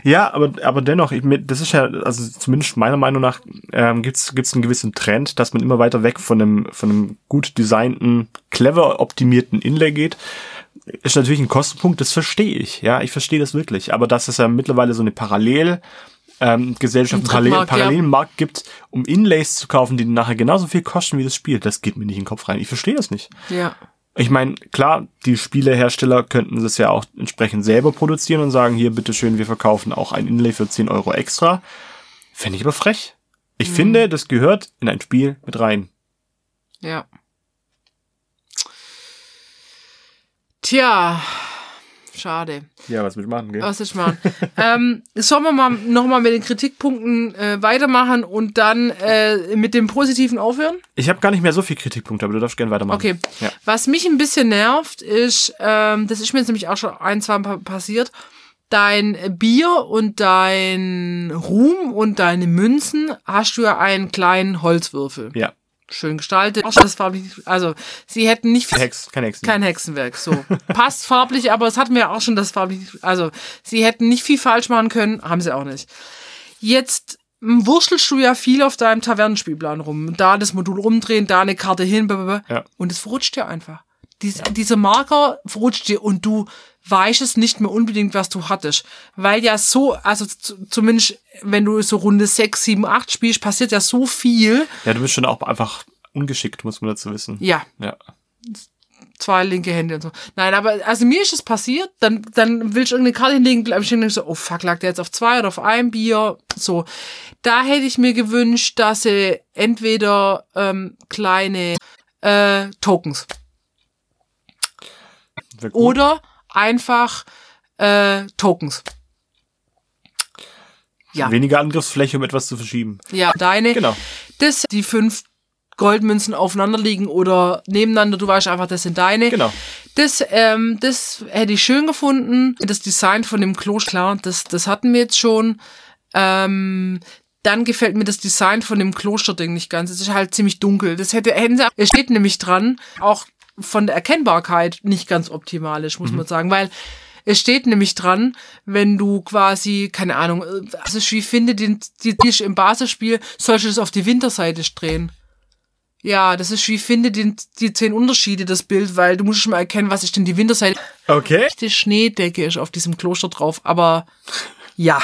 Speaker 1: Ja, aber, aber dennoch, ich, das ist ja, also zumindest meiner Meinung nach, ähm, gibt's gibt's einen gewissen Trend, dass man immer weiter weg von einem, von einem gut designten, clever optimierten Inlay geht. Ist natürlich ein Kostenpunkt, das verstehe ich. Ja, ich verstehe das wirklich. Aber dass es ja mittlerweile so eine Parallel, ähm, Gesellschaft, Parallel,
Speaker 2: ja.
Speaker 1: parallelen Markt gibt, um Inlays zu kaufen, die nachher genauso viel kosten wie das Spiel, das geht mir nicht in den Kopf rein. Ich verstehe das nicht.
Speaker 2: Ja.
Speaker 1: Ich meine, klar, die Spielehersteller könnten das ja auch entsprechend selber produzieren und sagen, hier, bitteschön, wir verkaufen auch ein Inlay für 10 Euro extra. Fände ich aber frech. Ich finde, das gehört in ein Spiel mit rein.
Speaker 2: Ja. Tja, schade.
Speaker 1: Ja, was will ich machen, gell?
Speaker 2: Was ich machen. ähm, sollen wir mal nochmal mit den Kritikpunkten äh, weitermachen und dann äh, mit dem Positiven aufhören?
Speaker 1: Ich habe gar nicht mehr so viel Kritikpunkte, aber du darfst gerne weitermachen.
Speaker 2: Okay.
Speaker 1: Ja.
Speaker 2: Was mich ein bisschen nervt, ist, ähm, das ist mir jetzt nämlich auch schon ein, zwei Mal passiert, dein Bier und dein Ruhm und deine Münzen hast du ja einen kleinen Holzwürfel.
Speaker 1: Ja.
Speaker 2: Schön gestaltet. Das farblich, also sie hätten nicht
Speaker 1: Hex, kein Hexen.
Speaker 2: kein Hexenwerk. So passt farblich, aber es hatten wir auch schon das farblich. Also sie hätten nicht viel falsch machen können, haben sie auch nicht. Jetzt m, wurschtelst du ja viel auf deinem Tavernenspielplan rum. Da das Modul rumdrehen, da eine Karte hin, blablabla.
Speaker 1: Ja.
Speaker 2: und es verrutscht dir einfach. Dies, Dieser Marker verrutscht dir und du weißt es nicht mehr unbedingt, was du hattest. Weil ja so, also zu- zumindest wenn du so Runde 6, 7, 8 spielst, passiert ja so viel.
Speaker 1: Ja, du bist schon auch einfach ungeschickt, muss man dazu wissen.
Speaker 2: Ja,
Speaker 1: Ja.
Speaker 2: zwei linke Hände und so. Nein, aber also mir ist es passiert, dann, dann willst du irgendeine Karte hinlegen, bleib ich so, oh fuck, lag der jetzt auf zwei oder auf einem Bier? So. Da hätte ich mir gewünscht, dass sie entweder ähm, kleine äh, Tokens. Oder einfach äh, Tokens. Ja.
Speaker 1: Weniger Angriffsfläche, um etwas zu verschieben.
Speaker 2: Ja, deine.
Speaker 1: Genau.
Speaker 2: Das, die fünf Goldmünzen aufeinander liegen oder nebeneinander, du weißt einfach, das sind deine.
Speaker 1: Genau.
Speaker 2: Das, ähm, das hätte ich schön gefunden. Das Design von dem Kloster, klar, das, das hatten wir jetzt schon. Ähm, dann gefällt mir das Design von dem Klosterding nicht ganz. Es ist halt ziemlich dunkel. Das hätte, hätten sie, es steht nämlich dran, auch von der Erkennbarkeit nicht ganz optimalisch, muss man sagen, weil es steht nämlich dran, wenn du quasi, keine Ahnung, also ich finde den, die Tisch im Basisspiel, sollst du das auf die Winterseite drehen. Ja, das ist wie finde den, die zehn Unterschiede, das Bild, weil du musst schon mal erkennen, was ist denn die Winterseite.
Speaker 1: Okay.
Speaker 2: Die Schneedecke ist auf diesem Kloster drauf, aber ja.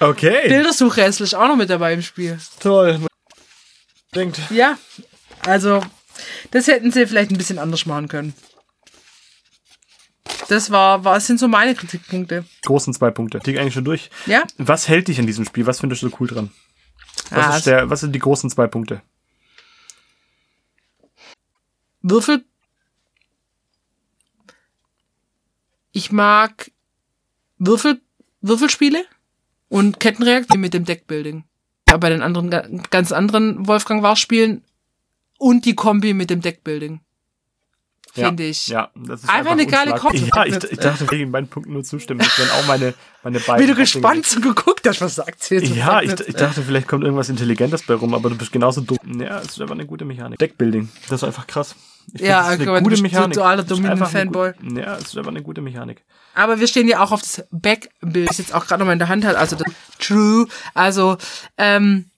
Speaker 1: Okay.
Speaker 2: Bildersuche ist auch noch mit dabei im Spiel.
Speaker 1: Toll. Denkt.
Speaker 2: Ja, also das hätten sie vielleicht ein bisschen anders machen können. Das war, war, das sind so meine Kritikpunkte.
Speaker 1: Großen zwei Punkte. Die eigentlich schon durch.
Speaker 2: Ja?
Speaker 1: Was hält dich an diesem Spiel? Was findest du so cool dran? Was,
Speaker 2: Ah,
Speaker 1: ist der, was sind die großen zwei Punkte?
Speaker 2: Würfel. Ich mag Würfel, Würfelspiele und Kettenreaktionen mit dem Deckbuilding. Ja, bei den anderen, ga- ganz anderen Wolfgang Warsch Spielen und die Kombi mit dem Deckbuilding. Finde
Speaker 1: ja,
Speaker 2: ich.
Speaker 1: Ja, das ist
Speaker 2: Einfach eine geile. Kombi.
Speaker 1: Ja, ich, ich dachte, ich in meinen Punkten nur zustimmen. Das wären auch meine, meine beiden.
Speaker 2: Wie du gespannt so geguckt hast, was sagt sie jetzt?
Speaker 1: Ja, ich, ich dachte, vielleicht kommt irgendwas Intelligentes bei rum, aber du bist genauso dumm. Ja, es ist einfach eine gute Mechanik. Deckbuilding, das ist einfach krass. Ich
Speaker 2: Ja,
Speaker 1: das ist eine gute Mechanik.
Speaker 2: totaler
Speaker 1: Das ist
Speaker 2: Dominion
Speaker 1: einfach eine
Speaker 2: Fanboy.
Speaker 1: gu- Ja, es ist einfach eine gute Mechanik.
Speaker 2: Aber wir stehen ja auch auf das Backbild, das jetzt auch gerade noch mal in der Hand hat, also das True. Also, ähm,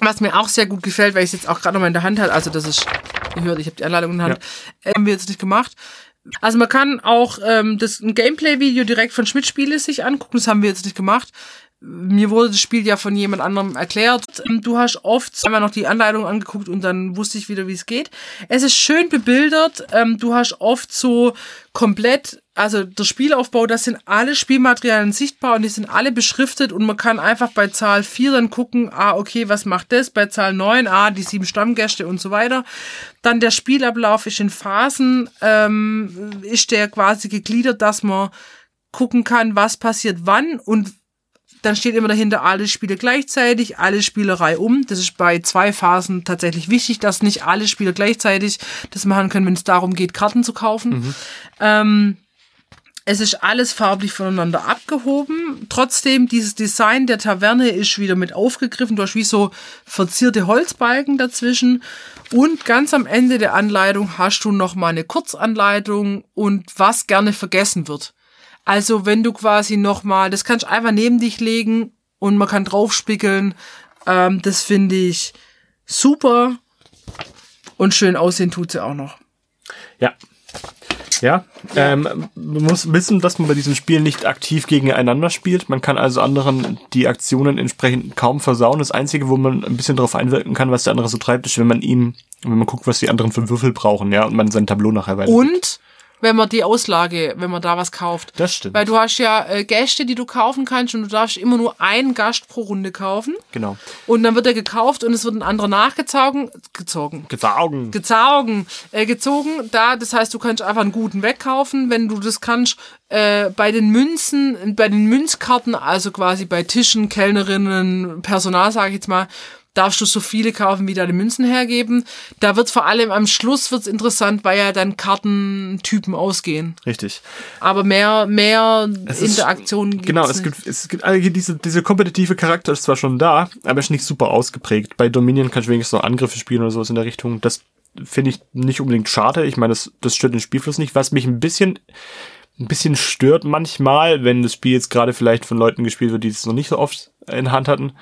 Speaker 2: was mir auch sehr gut gefällt, weil ich es jetzt auch gerade noch mal in der Hand hat, also das ist, ihr hört, ich habe die Anleitung in der Hand, äh, haben wir jetzt nicht gemacht. Also man kann auch ähm, das ein Gameplay-Video direkt von Schmidt Spiele sich angucken, das haben wir jetzt nicht gemacht. Mir wurde das Spiel ja von jemand anderem erklärt. Ähm, Du hast oft einmal noch die Anleitung angeguckt und dann wusste ich wieder, wie es geht. Es ist schön bebildert. Ähm, Du hast oft so komplett, also der Spielaufbau, das sind alle Spielmaterialien sichtbar und die sind alle beschriftet und man kann einfach bei Zahl 4 dann gucken, ah, okay, was macht das? Bei Zahl 9, ah, die sieben Stammgäste und so weiter. Dann der Spielablauf ist in Phasen, ähm, ist der quasi gegliedert, dass man gucken kann, was passiert wann und dann steht immer dahinter alle Spiele gleichzeitig, alle Spielerei um. Das ist bei zwei Phasen tatsächlich wichtig, dass nicht alle Spieler gleichzeitig das machen können, wenn es darum geht, Karten zu kaufen. Ähm, es ist alles farblich voneinander abgehoben. Trotzdem, dieses Design der Taverne ist wieder mit aufgegriffen. Du hast wie so verzierte Holzbalken dazwischen. Und ganz am Ende der Anleitung hast du noch mal eine Kurzanleitung und was gerne vergessen wird. Also wenn du quasi noch mal, das kannst du einfach neben dich legen und man kann draufspickeln. Ähm, das finde ich super. Und schön aussehen tut sie auch noch.
Speaker 1: Ja. Ja, ähm, man muss wissen, dass man bei diesem Spiel nicht aktiv gegeneinander spielt. Man kann also anderen die Aktionen entsprechend kaum versauen. Das Einzige, wo man ein bisschen darauf einwirken kann, was der andere so treibt, ist, wenn man ihm, wenn man guckt, was die anderen für Würfel brauchen, ja, und man sein Tableau nachher weiter.
Speaker 2: Und wenn man die Auslage, wenn man da was kauft.
Speaker 1: Das stimmt.
Speaker 2: Weil du hast ja äh, Gäste, die du kaufen kannst und du darfst immer nur einen Gast pro Runde kaufen.
Speaker 1: Genau.
Speaker 2: Und dann wird er gekauft und es wird ein anderer nachgezogen, gezogen,
Speaker 1: Gezaugen.
Speaker 2: gezogen, äh, gezogen. Da, das heißt, du kannst einfach einen guten wegkaufen, wenn du das kannst. Äh, bei den Münzen, bei den Münzkarten, also quasi bei Tischen, Kellnerinnen, Personal, sage ich jetzt mal, darfst du so viele kaufen, wie deine Münzen hergeben. Da wird vor allem am Schluss wird's interessant, weil ja dann Kartentypen ausgehen.
Speaker 1: Richtig.
Speaker 2: Aber mehr, mehr
Speaker 1: Es ist-
Speaker 2: Interaktion gibt's
Speaker 1: Genau, es
Speaker 2: nicht.
Speaker 1: gibt, es gibt also diese, diese kompetitive Charakter ist zwar schon da, aber ist nicht super ausgeprägt. Bei Dominion kannst du wenigstens noch Angriffe spielen oder sowas in der Richtung. Das finde ich nicht unbedingt schade. Ich meine, das, das stört den Spielfluss nicht. Was mich ein bisschen, ein bisschen stört manchmal, wenn das Spiel jetzt gerade vielleicht von Leuten gespielt wird, die es noch nicht so oft in Hand hatten.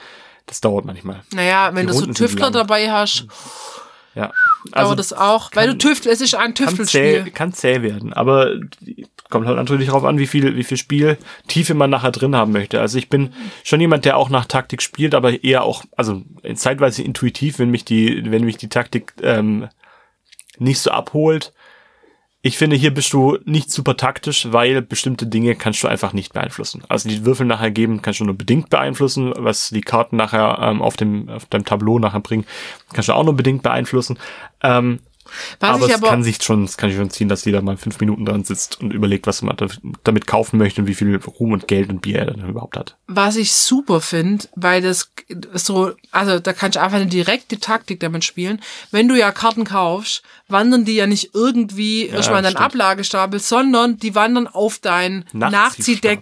Speaker 1: Das dauert manchmal.
Speaker 2: Naja, wenn
Speaker 1: Die
Speaker 2: du so
Speaker 1: Runden sind
Speaker 2: Tüftler dabei hast,
Speaker 1: Ja.
Speaker 2: dauert das auch. Weil du Tüftel, es ist ein
Speaker 1: kann zäh,
Speaker 2: Tüftelspiel.
Speaker 1: kann zäh werden, aber kommt halt natürlich darauf an, wie viel, wie viel Spieltiefe man nachher drin haben möchte. Also ich bin schon jemand, der auch nach Taktik spielt, aber eher auch, also zeitweise intuitiv, wenn mich die, wenn mich die Taktik ähm, nicht so abholt. Ich finde, hier bist du nicht super taktisch, weil bestimmte Dinge kannst du einfach nicht beeinflussen. Also die Würfel nachher geben kannst du nur bedingt beeinflussen, was die Karten nachher ähm, auf dem auf deinem Tableau nachher bringen, kannst du auch nur bedingt beeinflussen. Ähm,
Speaker 2: Was
Speaker 1: aber
Speaker 2: ich
Speaker 1: es
Speaker 2: aber,
Speaker 1: kann sich schon, es kann sich schon ziehen, dass jeder mal fünf Minuten dran sitzt und überlegt, was man da- damit kaufen möchte und wie viel Ruhm und Geld und Bier er dann überhaupt hat.
Speaker 2: was ich super finde, weil das so, also da kannst du einfach eine direkte Taktik damit spielen. Wenn du ja Karten kaufst, wandern die ja nicht irgendwie erstmal in deinen. Ablagestapel, sondern die wandern auf dein Nachziehdeck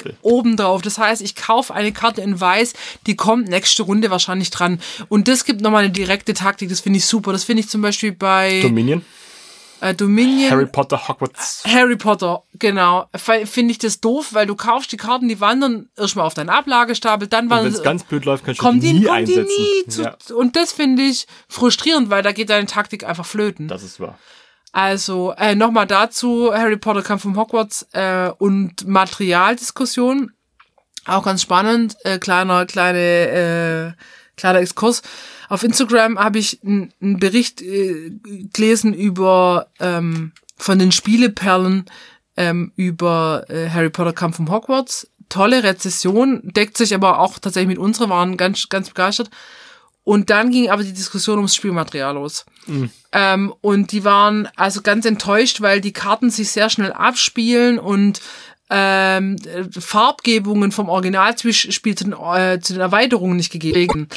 Speaker 1: Nachziehstapel.
Speaker 2: oben drauf. Das heißt, ich kaufe eine Karte in Weiß, die kommt nächste Runde wahrscheinlich dran. Und das gibt nochmal eine direkte Taktik, das finde ich super. Das finde ich zum Beispiel bei
Speaker 1: Dominion,
Speaker 2: äh, Dominion.
Speaker 1: Harry Potter, Hogwarts.
Speaker 2: Harry Potter, genau. Finde ich das doof, weil du kaufst die Karten, die wandern erstmal auf deinen Ablagestapel, dann wandern
Speaker 1: wenn es ganz blöd läuft, kannst du die
Speaker 2: die,
Speaker 1: nie
Speaker 2: kommen die
Speaker 1: einsetzen.
Speaker 2: nie zu,
Speaker 1: ja,
Speaker 2: und das finde ich frustrierend, weil da geht deine Taktik einfach flöten.
Speaker 1: das ist wahr.
Speaker 2: Also äh, nochmal dazu, Harry Potter Kampf vom Hogwarts äh, und Materialdiskussion. Auch ganz spannend, äh, kleiner, kleine, äh, kleiner Exkurs. Auf Instagram habe ich einen Bericht äh, gelesen über ähm, von den Spieleperlen ähm, über äh, Harry Potter Kampf vom Hogwarts. Tolle Rezession, deckt sich aber auch tatsächlich mit unserer, waren ganz, ganz begeistert. Und dann ging aber die Diskussion ums Spielmaterial los. Ähm, und die waren also ganz enttäuscht, weil die Karten sich sehr schnell abspielen und ähm, äh, Farbgebungen vom Originalspiel zu den, äh, zu den Erweiterungen nicht gegeben.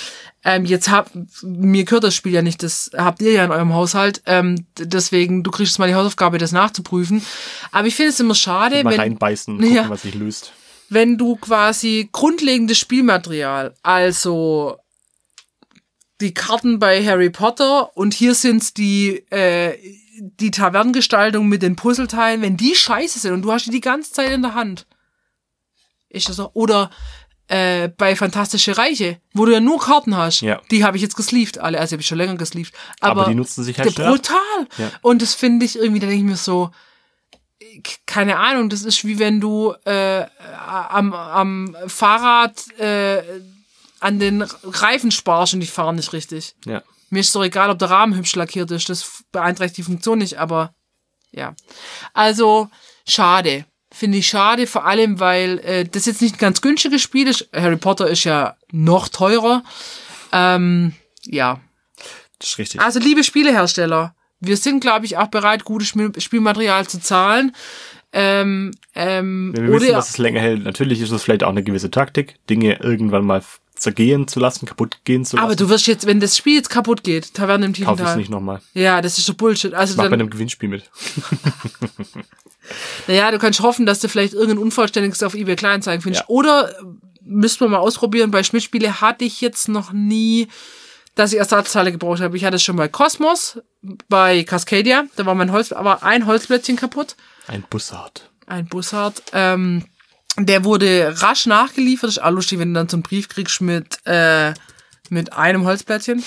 Speaker 2: Ähm, jetzt hab, mir gehört das Spiel ja nicht, das habt ihr ja in eurem Haushalt. Ähm, deswegen, du kriegst mal die Hausaufgabe, das nachzuprüfen. Aber ich finde es immer schade,
Speaker 1: Mal
Speaker 2: wenn,
Speaker 1: reinbeißen, gucken,
Speaker 2: Ja.
Speaker 1: was sich löst.
Speaker 2: wenn du quasi grundlegendes Spielmaterial, also die Karten bei Harry Potter und hier sind's die, äh, die Tavernengestaltung mit den Puzzleteilen, wenn die scheiße sind und du hast die die ganze Zeit in der Hand. Ist das so? Oder äh, bei Fantastische Reiche, wo du ja nur Karten hast.
Speaker 1: Ja.
Speaker 2: Die habe ich jetzt gesleeved, alle, also habe ich schon länger gesleeved.
Speaker 1: Aber,
Speaker 2: Aber,
Speaker 1: die nutzen sich halt
Speaker 2: brutal.
Speaker 1: Ja.
Speaker 2: Und das finde ich irgendwie, da denke ich mir so, keine Ahnung, das ist wie wenn du äh, am, am Fahrrad äh, an den Reifen sparst und die fahren nicht richtig.
Speaker 1: Ja.
Speaker 2: Mir ist doch egal, ob der Rahmen hübsch lackiert ist, das beeinträchtigt die Funktion nicht, aber ja. Also, schade. Finde ich schade, vor allem, weil äh, das jetzt nicht ein ganz günstiges Spiel ist. Harry Potter ist ja noch teurer. Ähm, ja.
Speaker 1: Das ist richtig.
Speaker 2: Also, liebe Spielehersteller, wir sind, glaube ich, auch bereit, gutes Spiel Spielmaterial zu zahlen. Ähm, ähm,
Speaker 1: wir wissen,
Speaker 2: oder
Speaker 1: dass es länger hält, natürlich ist es vielleicht auch eine gewisse Taktik, Dinge irgendwann mal zergehen zu lassen, kaputt gehen zu lassen.
Speaker 2: aber du wirst jetzt, wenn das Spiel jetzt kaputt geht, Taverne im
Speaker 1: kauf es
Speaker 2: Tiefental.
Speaker 1: nicht nochmal.
Speaker 2: Ja, das ist so Bullshit. Also
Speaker 1: Mach bei einem Gewinnspiel mit.
Speaker 2: naja, du kannst hoffen, dass du vielleicht irgendein Unvollständiges auf eBay Kleinanzeigen findest.
Speaker 1: Ja.
Speaker 2: Oder müssten wir mal ausprobieren. Bei Schmidt-Spiele hatte ich jetzt noch nie, dass ich Ersatzteile gebraucht habe. Ich hatte es schon bei Cosmos, bei Cascadia. Da war mein Holz, aber ein Holzplättchen kaputt.
Speaker 1: Ein Bussard.
Speaker 2: Ein Bussard. Ähm, der wurde rasch nachgeliefert. ist auch lustig, wenn du dann so einen Brief kriegst mit, äh, mit einem Holzplättchen.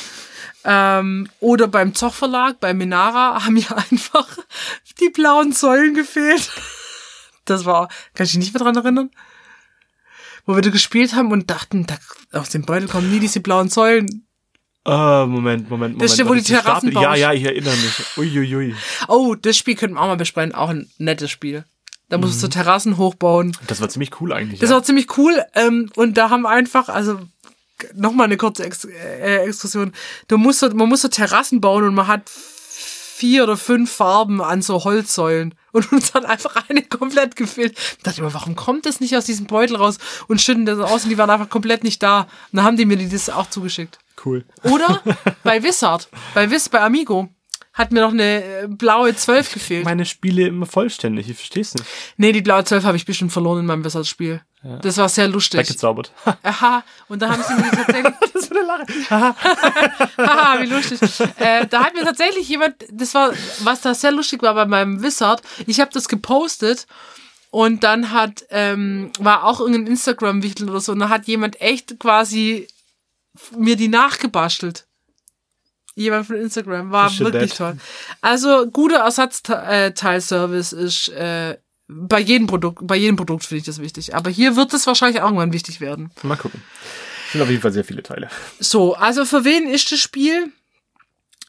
Speaker 2: Ähm, oder beim Zoch Verlag, bei Minara, haben ja einfach die blauen Säulen gefehlt. Das war, kann ich dich nicht mehr dran erinnern? Wo wir da gespielt haben und dachten, da, aus dem Beutel kommen nie diese blauen Säulen.
Speaker 1: Ah, Moment, Moment, Moment.
Speaker 2: Das steht, wo die Terrassen?
Speaker 1: Ja, ja, ich erinnere mich. Uiuiui.
Speaker 2: Oh, das Spiel könnten wir auch mal besprechen. Auch ein nettes Spiel. Da musst du Terrassen hochbauen.
Speaker 1: Das war ziemlich cool eigentlich.
Speaker 2: Das
Speaker 1: ja.
Speaker 2: war ziemlich cool. Ähm, und da haben einfach, also nochmal eine kurze Ex äh, Exkursion. Du musst, so- man muss so Terrassen bauen und man hat vier oder fünf Farben an so Holzsäulen. Und uns hat einfach eine komplett gefehlt. Da dachte ich mir, warum kommt das nicht aus diesem Beutel raus und schütten das aus und die waren einfach komplett nicht da. Und dann haben die mir die das auch zugeschickt.
Speaker 1: Cool.
Speaker 2: Oder bei Wizard, bei Wiz, bei Amigo, hat mir noch eine äh, blaue 12 gefehlt.
Speaker 1: Meine Spiele immer vollständig, ich versteh's nicht.
Speaker 2: Nee, die blaue 12 habe ich bestimmt verloren in meinem Wizard-Spiel. Das war sehr lustig.
Speaker 1: Weggezaubert.
Speaker 2: Aha, und da haben sie mir tatsächlich.
Speaker 1: das wird eine Lache.
Speaker 2: Haha, wie lustig. Äh, da hat mir tatsächlich jemand, das war, was da sehr lustig war bei meinem Wizard, ich habe das gepostet und dann hat, ähm, war auch irgendein Instagram-Wichtel oder so, und da hat jemand echt quasi mir die nachgebastelt. Jemand von Instagram. War
Speaker 1: Shit,
Speaker 2: wirklich
Speaker 1: that.
Speaker 2: toll. Also, guter Ersatzteilservice ist äh, bei jedem Produkt, bei jedem Produkt finde ich das wichtig. Aber hier wird es wahrscheinlich auch irgendwann wichtig werden.
Speaker 1: Mal gucken. Sind auf jeden Fall sehr viele Teile.
Speaker 2: So, also für wen ist das Spiel?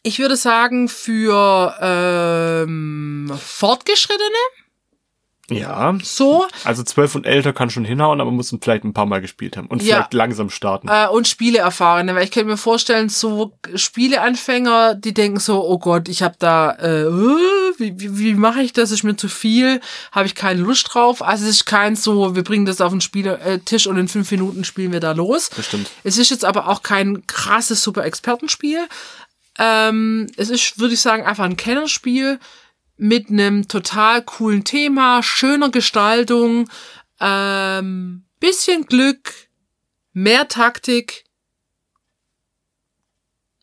Speaker 2: Ich würde sagen, für ähm, Fortgeschrittene.
Speaker 1: Ja.
Speaker 2: So.
Speaker 1: Also zwölf und älter kann schon hinhauen, aber muss vielleicht ein paar Mal gespielt haben. Und
Speaker 2: Ja.
Speaker 1: vielleicht langsam starten.
Speaker 2: Äh, und Spieleerfahrene, weil ich könnte mir vorstellen, so Spieleanfänger, die denken so, oh Gott, ich habe da, äh, äh, wie, wie, wie mache ich das? Ist mir zu viel, habe ich keine Lust drauf. Also es ist kein so, wir bringen das auf den Spieltisch und in fünf Minuten spielen wir da los.
Speaker 1: Das stimmt.
Speaker 2: Es ist jetzt aber auch kein krasses super Expertenspiel. Ähm, es ist, würde ich sagen, einfach ein Kennerspiel mit einem total coolen Thema, schöner Gestaltung, ähm, bisschen Glück, mehr Taktik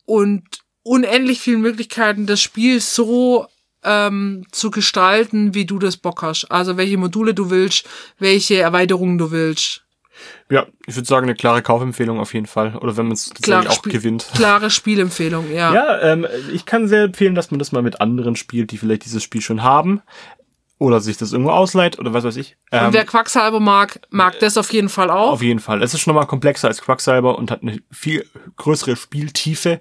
Speaker 2: und unendlich vielen Möglichkeiten, das Spiel so ähm, zu gestalten, wie du das Bock hast. Also welche Module du willst, welche Erweiterungen du willst.
Speaker 1: Ja, ich würde sagen, eine klare Kaufempfehlung auf jeden Fall. Oder wenn man es tatsächlich auch
Speaker 2: Spiel-
Speaker 1: gewinnt.
Speaker 2: Klare Spielempfehlung, ja.
Speaker 1: Ja, ähm, ich kann sehr empfehlen, dass man das mal mit anderen spielt, die vielleicht dieses Spiel schon haben. Oder sich das irgendwo ausleiht oder was weiß ich. Ähm,
Speaker 2: Und wer Quacksalber mag, mag das auf jeden Fall auch.
Speaker 1: auf jeden Fall. Es ist schon mal komplexer als Quacksalber und hat eine viel größere Spieltiefe.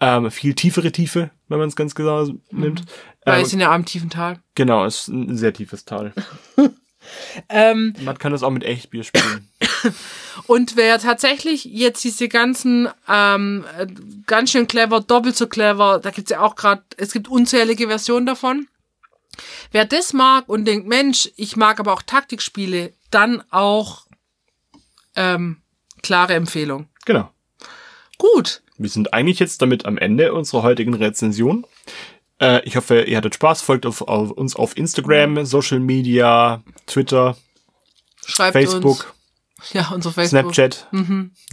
Speaker 1: Ähm, viel tiefere Tiefe, wenn man es ganz genau nimmt.
Speaker 2: weil
Speaker 1: Ähm,
Speaker 2: es sind ja am tiefen Tal.
Speaker 1: genau, es ist ein sehr tiefes Tal.
Speaker 2: Ähm,
Speaker 1: Man kann das auch mit Echtbier spielen.
Speaker 2: und wer tatsächlich jetzt diese ganzen ähm, äh, ganz schön clever, doppelt so clever, da gibt's ja auch gerade, es gibt unzählige Versionen davon. Wer das mag und denkt, Mensch, ich mag aber auch Taktikspiele, dann auch ähm, klare Empfehlung.
Speaker 1: genau.
Speaker 2: Gut.
Speaker 1: Wir sind eigentlich jetzt damit am Ende unserer heutigen Rezension. Äh, ich hoffe, ihr hattet Spaß. Folgt auf, auf uns auf Instagram, Social Media, Twitter,
Speaker 2: Schreibt
Speaker 1: Facebook,
Speaker 2: uns. Ja, unser Facebook.
Speaker 1: Snapchat.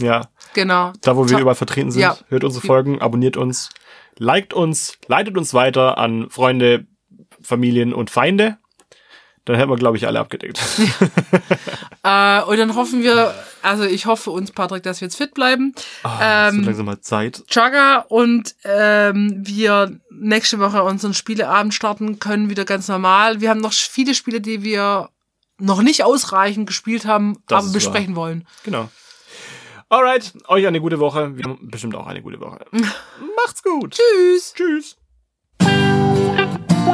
Speaker 1: Ja,
Speaker 2: Genau.
Speaker 1: da wo wir überall vertreten sind.
Speaker 2: Ja.
Speaker 1: Hört unsere Folgen, abonniert uns, liked uns, leitet uns weiter an Freunde, Familien und Feinde. Dann hätten wir, glaube ich, alle abgedeckt.
Speaker 2: Äh, und dann hoffen wir, also ich hoffe uns, Patrick, dass wir jetzt fit bleiben.
Speaker 1: Es
Speaker 2: Ähm,
Speaker 1: wird langsam mal Zeit.
Speaker 2: Chaga und ähm, wir nächste Woche unseren Spieleabend starten können, wieder ganz normal. Wir haben noch viele Spiele, die wir noch nicht ausreichend gespielt haben,
Speaker 1: Das
Speaker 2: aber besprechen wollen.
Speaker 1: Genau. Alright, euch eine gute Woche. Wir haben bestimmt auch eine gute Woche. Macht's gut.
Speaker 2: Tschüss!
Speaker 1: Tschüss.